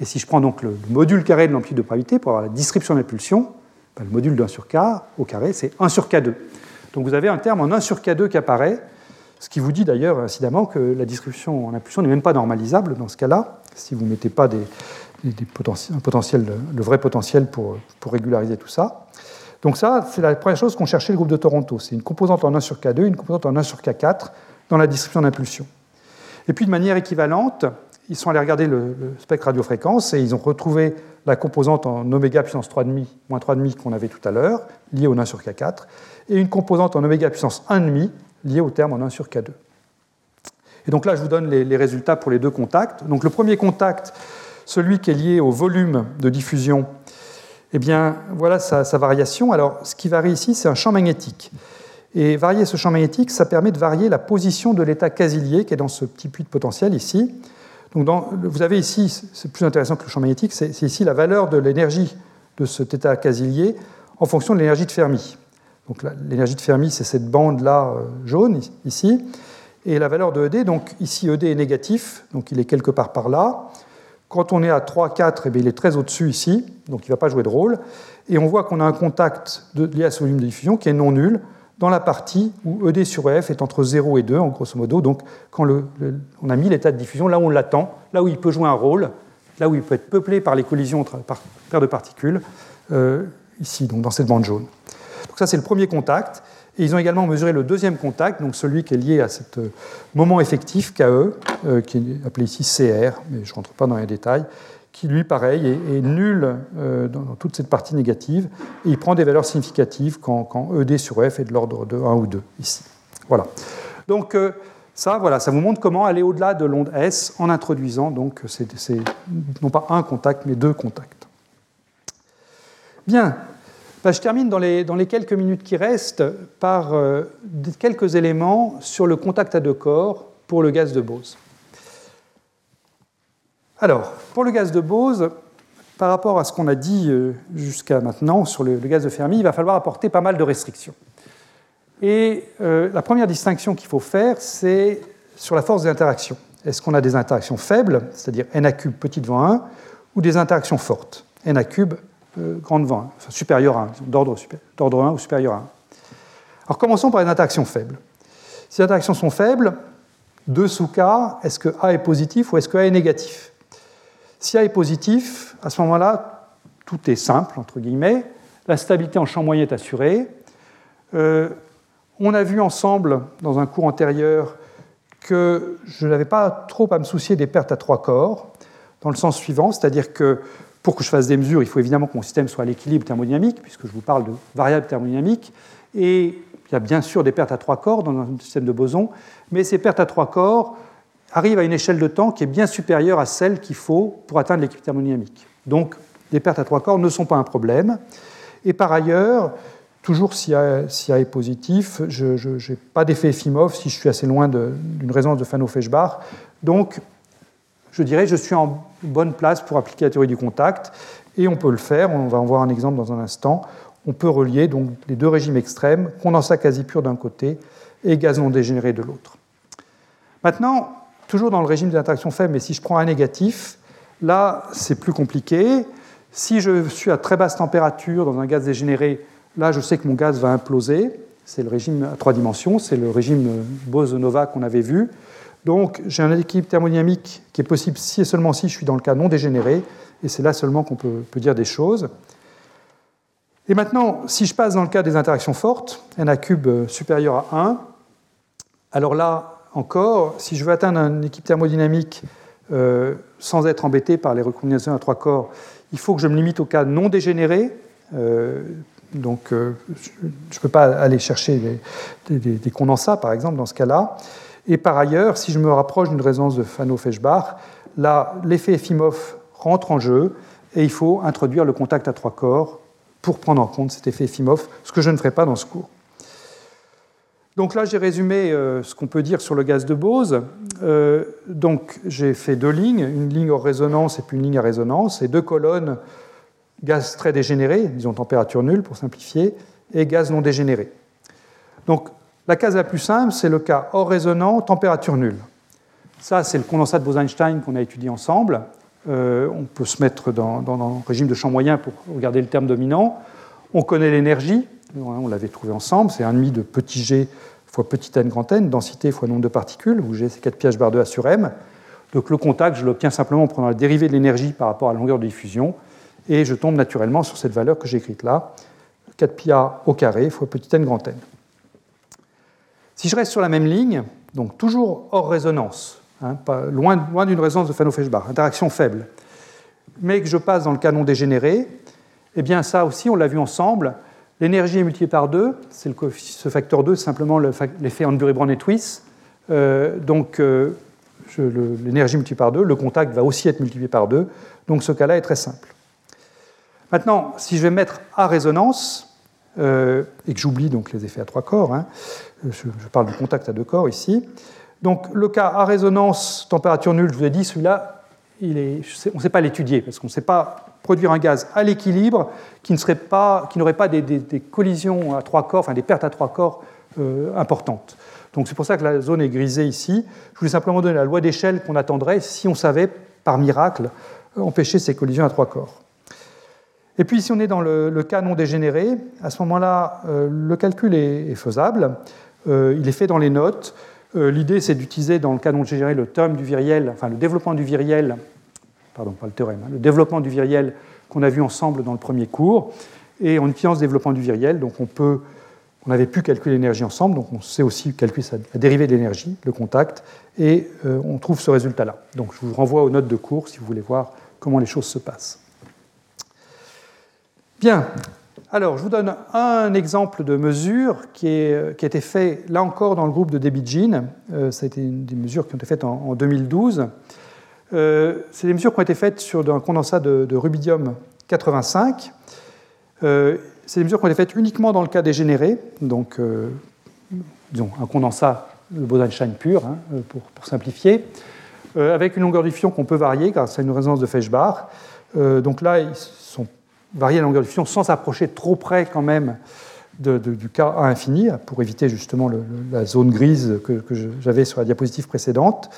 et si je prends donc le, module carré de l'amplitude de probabilité pour avoir la description d'impulsion, ben, le module de 1 sur K au carré, c'est 1 sur K2. Donc vous avez un terme en 1 sur K2 qui apparaît, ce qui vous dit d'ailleurs, incidemment, que la distribution en impulsion n'est même pas normalisable dans ce cas-là, si vous ne mettez pas un potentiel, le vrai potentiel pour, régulariser tout ça. Donc ça, c'est la première chose qu'ont cherché le groupe de Toronto. C'est une composante en 1 sur K2, une composante en 1 sur K4 dans la distribution d'impulsion. Et puis de manière équivalente, ils sont allés regarder le, spectre radiofréquence et ils ont retrouvé la composante en oméga puissance 3,5, moins 3,5 qu'on avait tout à l'heure, liée au 1 sur K4, et une composante en oméga puissance 1,5 lié au terme en 1 sur K2. Et donc là, je vous donne les, résultats pour les deux contacts. Donc le premier contact, celui qui est lié au volume de diffusion, eh bien, voilà sa, variation. Alors, ce qui varie ici, c'est un champ magnétique. Et varier ce champ magnétique, ça permet de varier la position de l'état casilier qui est dans ce petit puits de potentiel ici. Donc vous avez ici, c'est plus intéressant que le champ magnétique, c'est ici la valeur de l'énergie de cet état casilier en fonction de l'énergie de Fermi. Donc l'énergie de Fermi, c'est cette bande-là euh, jaune ici. Et la valeur de ED, donc ici ED est négatif, donc il est quelque part par là. Quand on est à 3, 4, eh il est très au-dessus ici, donc il ne va pas jouer de rôle. Et on voit qu'on a un contact lié à ce volume de diffusion qui est non nul dans la partie où ED sur F est entre 0 et 2, en grosso modo. Donc quand on a mis l'état de diffusion là où on l'attend, là où il peut jouer un rôle, là où il peut être peuplé par les collisions entre paires de particules, ici, donc dans cette bande jaune. Donc ça, c'est le premier contact. Et ils ont également mesuré le deuxième contact, donc celui qui est lié à ce moment effectif KE, qui est appelé ici CR, mais je ne rentre pas dans les détails, qui lui, pareil, est, nul euh, dans, toute cette partie négative, et il prend des valeurs significatives quand, ED sur F est de l'ordre de 1 ou 2, ici. Voilà. Donc euh, ça, voilà, ça vous montre comment aller au-delà de l'onde S en introduisant, donc, non pas un contact, mais deux contacts. Bien, ben, je termine dans les, dans les, quelques minutes qui restent par euh, quelques éléments sur le contact à deux corps pour le gaz de Bose. Alors, pour le gaz de Bose, par rapport à ce qu'on a dit euh, jusqu'à maintenant sur le, gaz de Fermi, il va falloir apporter pas mal de restrictions. Et euh, la première distinction qu'il faut faire, c'est sur la force des interactions. Est-ce qu'on a des interactions faibles, c'est-à-dire n cube petit devant 1, ou des interactions fortes, n cube euh, grand devant 1, enfin supérieur à 1, d'ordre 1 ou supérieur à 1 Alors commençons par les interactions faibles. Si les interactions sont faibles, 2 sous K, est-ce que A est positif ou est-ce que A est négatif? Si A est positif, à ce moment-là, tout est simple, entre guillemets. La stabilité en champ moyen est assurée. Euh, on a vu ensemble, dans un cours antérieur, que je n'avais pas trop à me soucier des pertes à trois corps, dans le sens suivant, c'est-à-dire que pour que je fasse des mesures, il faut évidemment que mon système soit à l'équilibre thermodynamique, puisque je vous parle de variables thermodynamiques, et il y a bien sûr des pertes à trois corps dans un système de bosons, mais ces pertes à trois corps, arrive à une échelle de temps qui est bien supérieure à celle qu'il faut pour atteindre l'équilibre thermodynamique. Donc, les pertes à trois corps ne sont pas un problème. Et par ailleurs, toujours si A, est positif, je n'ai pas d'effet Efimov si je suis assez loin d'une résonance de Fano-Feshbach. Donc, je dirais je suis en bonne place pour appliquer la théorie du contact. Et on peut le faire, on va en voir un exemple dans un instant. On peut relier donc les deux régimes extrêmes, condensat quasi pur d'un côté et gaz non dégénéré de l'autre. Maintenant, toujours dans le régime d'interaction faible, mais si je prends un négatif, là, c'est plus compliqué. Si je suis à très basse température dans un gaz dégénéré, là, je sais que mon gaz va imploser. C'est le régime à trois dimensions, c'est le régime Bose-Nova qu'on avait vu. Donc, j'ai un équilibre thermodynamique qui est possible si et seulement si je suis dans le cas non dégénéré, et c'est là seulement qu'on peut, peut, dire des choses. Et maintenant, si je passe dans le cas des interactions fortes, n a cube supérieur à 1, alors là, encore, si je veux atteindre un équipe thermodynamique euh, sans être embêté par les recombinaisons à trois corps, il faut que je me limite au cas non dégénéré. Euh, donc, euh, je ne peux pas aller chercher des, condensats, par exemple, dans ce cas-là. Et par ailleurs, si je me rapproche d'une résonance de Fano-Feshbach, là, l'effet Efimov rentre en jeu et il faut introduire le contact à trois corps pour prendre en compte cet effet Efimov, ce que je ne ferai pas dans ce cours. Donc là, j'ai résumé euh, ce qu'on peut dire sur le gaz de Bose. Euh, donc j'ai fait deux lignes, une ligne hors résonance et puis une ligne à résonance, et deux colonnes gaz très dégénéré, disons température nulle pour simplifier, et gaz non dégénéré. Donc la case la plus simple, c'est le cas hors résonant, température nulle. Ça, c'est le condensat de Bose-Einstein qu'on a étudié ensemble. Euh, on peut se mettre dans, le régime de champ moyen pour regarder le terme dominant. On connaît l'énergie, on l'avait trouvé ensemble, c'est 1,5 de petit g fois petit n grand n, densité fois nombre de particules, où g c'est 4 pi h bar 2 a sur m. Donc le contact, je l'obtiens simplement en prenant la dérivée de l'énergie par rapport à la longueur de diffusion, et je tombe naturellement sur cette valeur que j'ai écrite là, 4 pi a au carré fois petit n grand n. Si je reste sur la même ligne, donc toujours hors résonance, hein, loin, loin d'une résonance de Fano-Feshbach, interaction faible, mais que je passe dans le canon dégénéré, eh bien ça aussi, on l'a vu ensemble, L'énergie est multipliée par 2, c'est ce facteur 2, c'est simplement l'effet Hanbury-Brown et Twiss. Euh, donc euh, l'énergie multipliée par 2, le contact va aussi être multiplié par 2, donc ce cas-là est très simple. Maintenant, si je vais mettre à résonance, euh, et que j'oublie donc les effets à trois corps, hein, je, parle du contact à deux corps ici, donc le cas à résonance, température nulle, je vous ai dit, celui-là, on ne sait pas l'étudier, parce qu'on ne sait pas produire un gaz à l'équilibre qui n'aurait pas, pas des, collisions à trois corps, enfin des pertes à trois corps euh, importantes. Donc c'est pour ça que la zone est grisée ici. Je voulais simplement donner la loi d'échelle qu'on attendrait si on savait, par miracle, empêcher ces collisions à trois corps. Et puis si on est dans le, cas non dégénéré, à ce moment-là, euh, le calcul est, faisable. Euh, il est fait dans les notes. L'idée, c'est d'utiliser dans le cas non dégénéré le terme du viriel, enfin le développement du viriel pardon, pas le théorème, hein, le développement du viriel qu'on a vu ensemble dans le premier cours. Et en utilisant ce développement du viriel, donc on peut, on avait pu calculer l'énergie ensemble, donc on sait aussi calculer la dérivée de l'énergie, le contact, et euh, on trouve ce résultat-là. Donc je vous renvoie aux notes de cours si vous voulez voir comment les choses se passent. Bien, alors je vous donne un exemple de mesure qui, a été fait là encore dans le groupe de Jean. Euh, ça a été une des mesures qui ont été faites en, 2012. Euh, c'est des mesures qui ont été faites sur un condensat de, rubidium 85. Euh, c'est des mesures qui ont été faites uniquement dans le cas dégénéré, donc euh, un condensat de Bose-Einstein pur, hein, pour, simplifier, avec une longueur de diffusion qu'on peut varier grâce à une résonance de Feshbach. donc là, ils sont variés la longueur de diffusion sans s'approcher trop près quand même du cas à infini, pour éviter justement la zone grise que j'avais sur la diapositive précédente.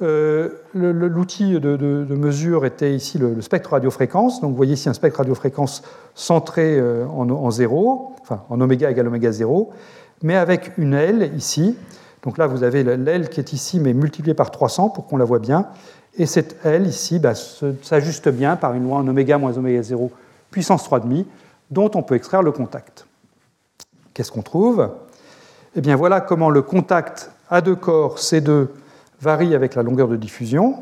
Euh, l'outil de, mesure était ici le, spectre radiofréquence. Donc vous voyez ici un spectre radiofréquence centré euh, en, zéro, enfin en oméga égale oméga 0, mais avec une L ici. Donc là, vous avez l'L qui est ici, mais multipliée par 300 pour qu'on la voit bien. Et cette L ici bah, s'ajuste bien par une loi en oméga moins oméga 0 puissance 3,5, dont on peut extraire le contact. Qu'est-ce qu'on trouve? Eh bien voilà comment le contact à deux corps C2 varie avec la longueur de diffusion.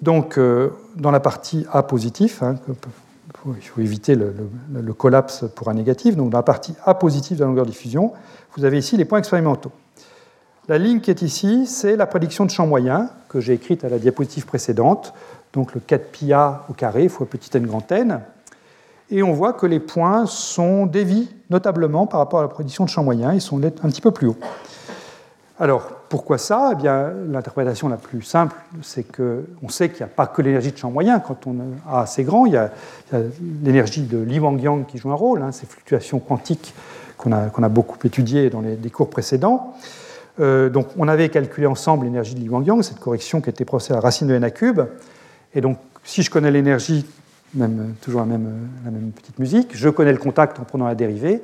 Donc, euh, dans la partie A positif, hein, il faut éviter le, collapse pour un négatif, donc dans la partie A positive de la longueur de diffusion, vous avez ici les points expérimentaux. La ligne qui est ici, c'est la prédiction de champ moyen que j'ai écrite à la diapositive précédente, donc le 4πa au carré fois petit n grand n. Et on voit que les points sont dévient notablement par rapport à la prédiction de champ moyen, ils sont un petit peu plus hauts. Alors, pourquoi ça? Eh bien, l'interprétation la plus simple, c'est qu'on sait qu'il n'y a pas que l'énergie de champ moyen. Quand on a assez grand, il y a, l'énergie de Li Wang-Yang qui joue un rôle, hein, ces fluctuations quantiques qu'on a, beaucoup étudiées dans les, cours précédents. Euh, donc, on avait calculé ensemble l'énergie de Li Wang-Yang, cette correction qui était procédée à la racine de n à cube. Et donc, si je connais l'énergie, même, toujours la même, la même petite musique, je connais le contact en prenant la dérivée.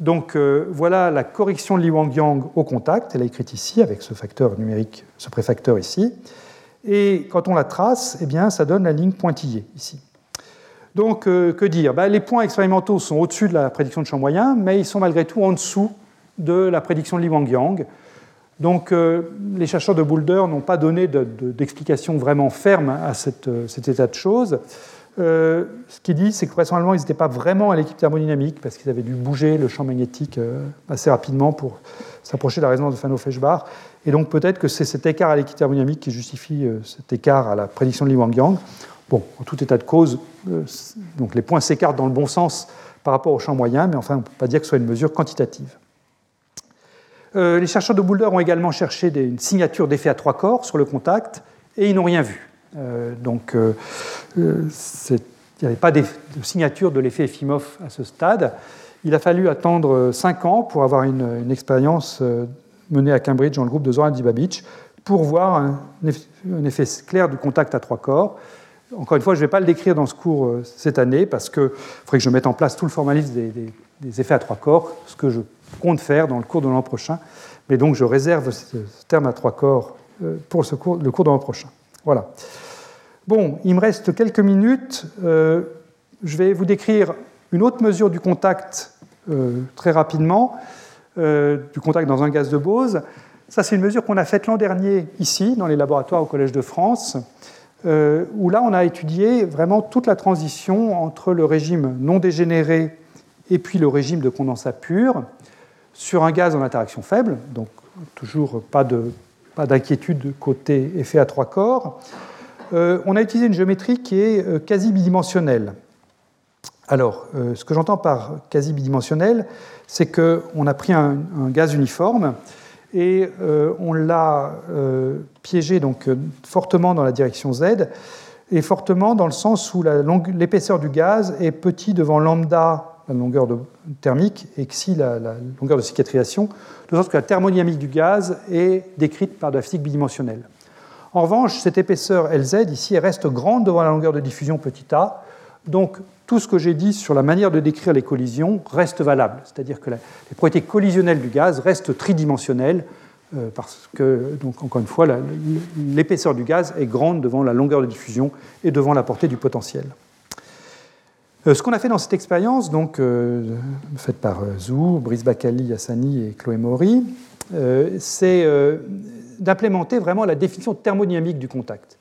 Donc euh, voilà la correction de Li Wang-Yang au contact, elle est écrite ici avec ce facteur numérique, ce préfacteur ici. Et quand on la trace, eh bien, ça donne la ligne pointillée ici. Donc euh, que dire? Ben, Les points expérimentaux sont au-dessus de la prédiction de champ moyen, mais ils sont malgré tout en dessous de la prédiction de Li Wang-Yang. Donc euh, les chercheurs de Boulder n'ont pas donné d'explication vraiment ferme à cet état de choses. Euh, ce qu'ils disent, c'est que vraisemblablement, ils n'étaient pas vraiment à l'équipe thermodynamique parce qu'ils avaient dû bouger le champ magnétique euh, assez rapidement pour s'approcher de la résonance de Fano-Feshbach. Et donc peut-être que c'est cet écart à l'équipe thermodynamique qui justifie euh, cet écart à la prédiction de Li Wang-Yang. Bon, en tout état de cause, donc les points s'écartent dans le bon sens par rapport au champ moyen, mais enfin, on ne peut pas dire que ce soit une mesure quantitative. les chercheurs de Boulder ont également cherché une signature d'effet à trois corps sur le contact, et ils n'ont rien vu. Euh, donc, euh, euh, il n'y avait pas de signature de l'effet Efimov à ce stade. Il a fallu attendre 5 ans pour avoir une, expérience menée à Cambridge dans le groupe de Zoran Dibabich pour voir un, effet clair du contact à trois corps. Encore une fois, je ne vais pas le décrire dans ce cours cette année parce qu'il faudrait que je mette en place tout le formalisme des, effets à trois corps, ce que je compte faire dans le cours de l'an prochain. Mais donc, je réserve ce terme à trois corps pour le cours de l'an prochain. Voilà. Bon, il me reste quelques minutes. Euh, je vais vous décrire une autre mesure du contact euh, très rapidement, euh, du contact dans un gaz de Bose. Ça, c'est une mesure qu'on a faite l'an dernier ici, dans les laboratoires au Collège de France, où là, on a étudié vraiment toute la transition entre le régime non dégénéré et puis le régime de condensat pur sur un gaz en interaction faible, donc toujours pas d'inquiétude pas côté effet à trois corps. Euh, on a utilisé une géométrie qui est euh, quasi bidimensionnelle. Alors, euh, ce que j'entends par quasi bidimensionnel, c'est qu'on a pris un, gaz uniforme et on l'a piégé donc fortement dans la direction z et fortement dans le sens où l'épaisseur du gaz est petit devant lambda, la longueur thermique, et xi, la, la, longueur de cicatrisation, de sorte que la thermodynamique du gaz est décrite par de la physique bidimensionnelle. En revanche, cette épaisseur Lz ici reste grande devant la longueur de diffusion petit a. Donc tout ce que j'ai dit sur la manière de décrire les collisions reste valable. C'est-à-dire que les propriétés collisionnelles du gaz restent tridimensionnelles parce que, donc, encore une fois, l'épaisseur du gaz est grande devant la longueur de diffusion et devant la portée du potentiel. Ce qu'on a fait dans cette expérience, donc, faite par Zou, Brice Bacali, Hassani et Chloé Maury, c'est d'implémenter vraiment la définition thermodynamique du contact.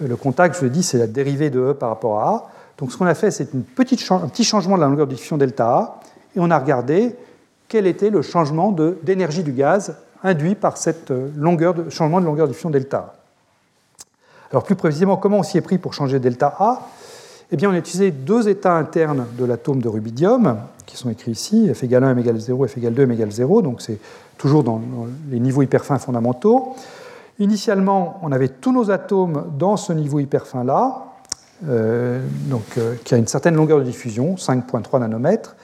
Le contact, je le dis, c'est la dérivée de E par rapport à A. Donc ce qu'on a fait, c'est un petit changement de la longueur de diffusion delta A, et on a regardé quel était le changement d'énergie du gaz induit par cette euh, longueur de, changement de longueur de diffusion delta A. Alors plus précisément, comment on s'y est pris pour changer delta A? Eh on a utilisé deux états internes de l'atome de rubidium, qui sont écrits ici, F égale 1, M égale 0, F égale 2, M égale 0, donc c'est toujours dans les niveaux hyperfins fondamentaux. Initialement, on avait tous nos atomes dans ce niveau hyperfin-là, euh, euh, qui a une certaine longueur de diffusion, 5,3 nanomètres,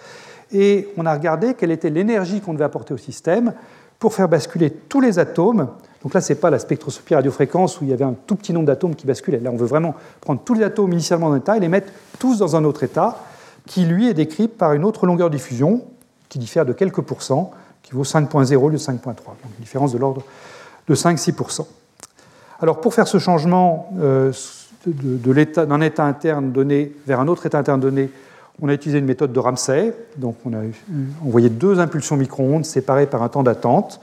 et on a regardé quelle était l'énergie qu'on devait apporter au système pour faire basculer tous les atomes. Donc là, ce n'est pas la spectroscopie radiofréquence où il y avait un tout petit nombre d'atomes qui basculaient. Là, on veut vraiment prendre tous les atomes initialement dans un état et les mettre tous dans un autre état, qui lui est décrit par une autre longueur de diffusion, qui diffère de quelques pourcents, qui vaut 5.0 au lieu de 5.3. Donc une différence de l'ordre de 5-6%. Alors pour faire ce changement euh, d'un état interne donné vers un autre état interne donné, on a utilisé une méthode de Ramsey. Donc on a envoyé deux impulsions micro-ondes séparées par un temps d'attente.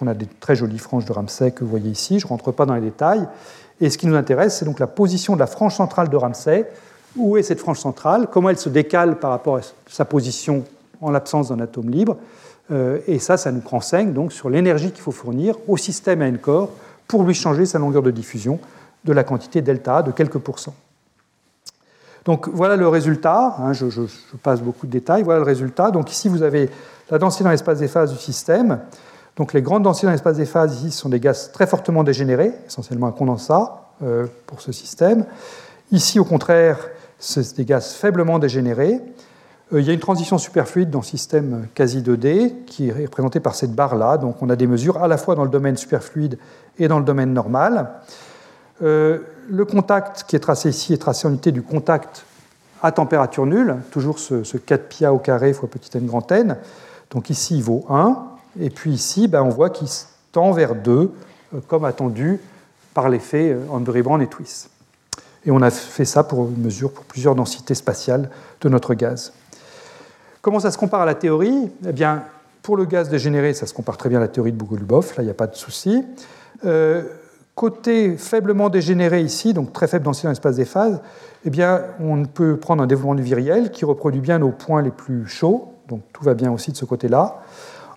On a des très jolies franges de Ramsey que vous voyez ici. Je ne rentre pas dans les détails. Et ce qui nous intéresse, c'est donc la position de la frange centrale de Ramsey. Où est cette frange centrale? Comment elle se décale par rapport à sa position en l'absence d'un atome libre? Euh, et ça, ça nous renseigne donc sur l'énergie qu'il faut fournir au système à corps pour lui changer sa longueur de diffusion de la quantité delta de quelques pourcents. Donc voilà le résultat, hein, je, passe beaucoup de détails, voilà le résultat. Donc ici vous avez la densité dans l'espace des phases du système. Donc les grandes densités dans l'espace des phases ici sont des gaz très fortement dégénérés, essentiellement un condensat euh, pour ce système. Ici au contraire, c'est des gaz faiblement dégénérés. Euh, il y a une transition superfluide dans le système quasi 2D qui est représentée par cette barre-là. Donc on a des mesures à la fois dans le domaine superfluide et dans le domaine normal. Euh, le contact qui est tracé ici est tracé en unité du contact à température nulle, toujours ce, 4 pi au carré fois petit n grand n. Donc ici il vaut 1, et puis ici ben, on voit qu'il tend vers 2, euh, comme attendu par l'effet Hanbury-Brown et Twiss. Et on a fait ça pour une mesure pour plusieurs densités spatiales de notre gaz. Comment ça se compare à la théorie? Eh bien, pour le gaz dégénéré, ça se compare très bien à la théorie de Bogolubov, là, il n'y a pas de souci. Euh, côté faiblement dégénéré ici, donc très faible densité dans l'espace des phases, eh bien, on peut prendre un développement du viriel qui reproduit bien nos points les plus chauds, donc tout va bien aussi de ce côté-là.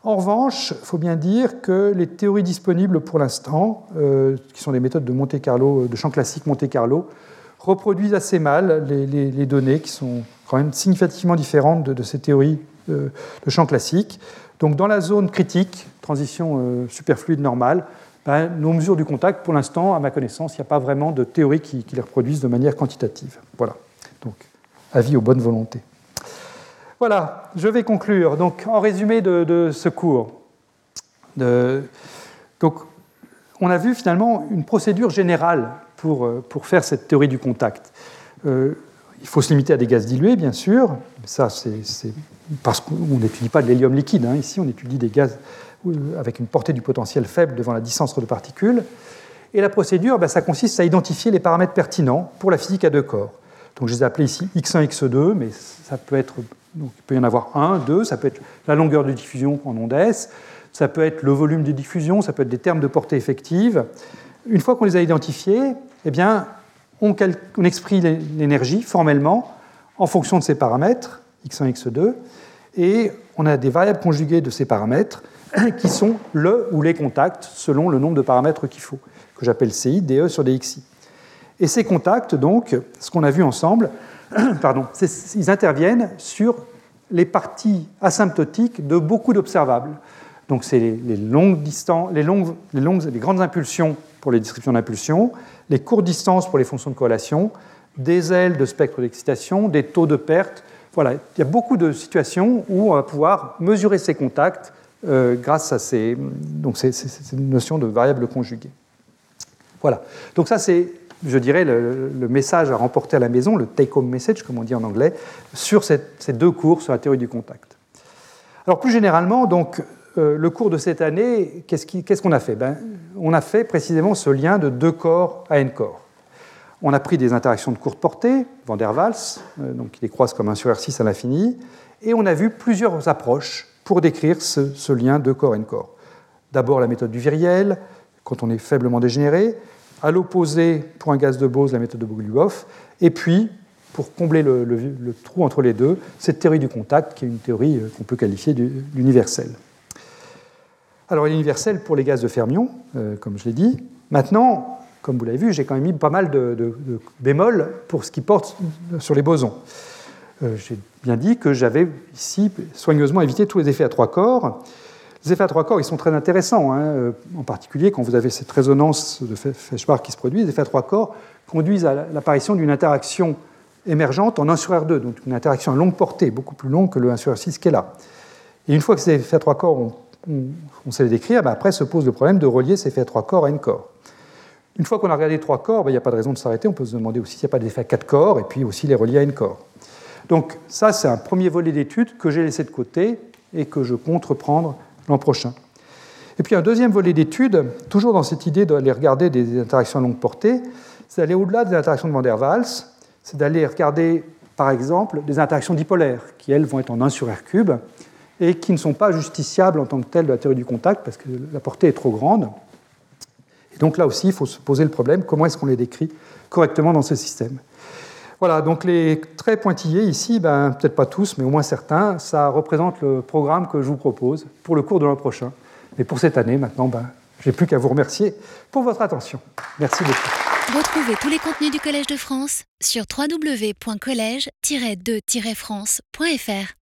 En revanche, il faut bien dire que les théories disponibles pour l'instant, euh, qui sont des méthodes de Monte Carlo, de champ classique Monte Carlo, reproduisent assez mal les, données qui sont quand même significativement différentes de, ces théories de, champ classique. Donc dans la zone critique, transition euh, superfluide normale, ben, nos mesures du contact, pour l'instant, à ma connaissance, il n'y a pas vraiment de théorie qui, les reproduisent de manière quantitative. Voilà. Donc, avis aux bonnes volontés. Voilà, je vais conclure. Donc, en résumé de, ce cours, on a vu finalement une procédure générale pour, euh, pour faire cette théorie du contact. Euh, il faut se limiter à des gaz dilués, bien sûr. Ça, c'est parce qu'on n'étudie pas de l'hélium liquide. Hein. Ici, on étudie des gaz euh, avec une portée du potentiel faible devant la distance de particules. Et la procédure, ben, ça consiste à identifier les paramètres pertinents pour la physique à deux corps. Donc, je les ai appelés ici X1, X2, mais ça peut être, donc, il peut y en avoir un, deux, ça peut être la longueur de diffusion en ondes S, ça peut être le volume de diffusion, ça peut être des termes de portée effective. Une fois qu'on les a identifiés, eh bien, on, exprime l'énergie formellement en fonction de ces paramètres, x1, x2, et on a des variables conjuguées de ces paramètres qui sont le ou les contacts selon le nombre de paramètres qu'il faut, que j'appelle CI, DE sur DXI. Et ces contacts, donc, ce qu'on a vu ensemble, pardon, ils interviennent sur les parties asymptotiques de beaucoup d'observables. Donc, c'est les, longues distances, les, longues, les grandes impulsions pour les descriptions d'impulsion, les courtes distances pour les fonctions de corrélation, des ailes de spectre d'excitation, des taux de perte. Voilà, il y a beaucoup de situations où on va pouvoir mesurer ces contacts euh, grâce à ces, donc ces, notions de variables conjuguées. Voilà, donc ça c'est, je dirais, le, message à remporter à la maison, le take-home message, comme on dit en anglais, sur ces deux cours sur la théorie du contact. Alors plus généralement, donc, euh, le cours de cette année, qu'est-ce qu'on a fait? Ben, On a fait précisément ce lien de deux corps à n corps. On a pris des interactions de courte portée, Van der Waals, euh, donc qui les croise comme 1 sur R6 à l'infini, et on a vu plusieurs approches pour décrire ce, lien de corps n corps. D'abord la méthode du viriel, quand on est faiblement dégénéré, à l'opposé, pour un gaz de Bose, la méthode de Bogoliubov, et puis, pour combler le, trou entre les deux, cette théorie du contact, qui est une théorie euh, qu'on peut qualifier d'universelle. Alors, universelle pour les gaz de fermion, euh, comme je l'ai dit. Maintenant, comme vous l'avez vu, j'ai quand même mis pas mal de, bémols pour ce qui porte sur les bosons. Euh, j'ai bien dit que j'avais ici soigneusement évité tous les effets à trois corps. Les effets à trois corps, ils sont très intéressants, hein, euh, en particulier quand vous avez cette résonance de Feshbach qui se produit. Les effets à trois corps conduisent à l'apparition d'une interaction émergente en 1 sur R2, donc une interaction à longue portée, beaucoup plus longue que le 1 sur R6 qui est là. Et une fois que ces effets à trois corps, on, sait les décrire, ben après se pose le problème de relier ces effets à trois corps à n corps. Une fois qu'on a regardé trois corps, ben, il n'y a pas de raison de s'arrêter. On peut se demander aussi s'il n'y a pas d'effet à quatre corps, et puis aussi les relier à n corps. Donc ça, c'est un premier volet d'études que j'ai laissé de côté et que je compte reprendre l'an prochain. Et puis un deuxième volet d'études, toujours dans cette idée d'aller regarder des interactions à longue portée, c'est d'aller au-delà des interactions de Van der Waals, c'est d'aller regarder par exemple des interactions dipolaires qui, elles, vont être en 1 sur R cube et qui ne sont pas justiciables en tant que telles de la théorie du contact parce que la portée est trop grande. Et donc là aussi, il faut se poser le problème, comment est-ce qu'on les décrit correctement dans ce système? Voilà, donc les traits pointillés ici, ben, peut-être pas tous, mais au moins certains, ça représente le programme que je vous propose pour le cours de l'an prochain. Mais pour cette année, maintenant, ben, j'ai plus qu'à vous remercier pour votre attention. Merci beaucoup. Retrouvez tous les contenus du Collège de France sur www.colège-2-france.fr.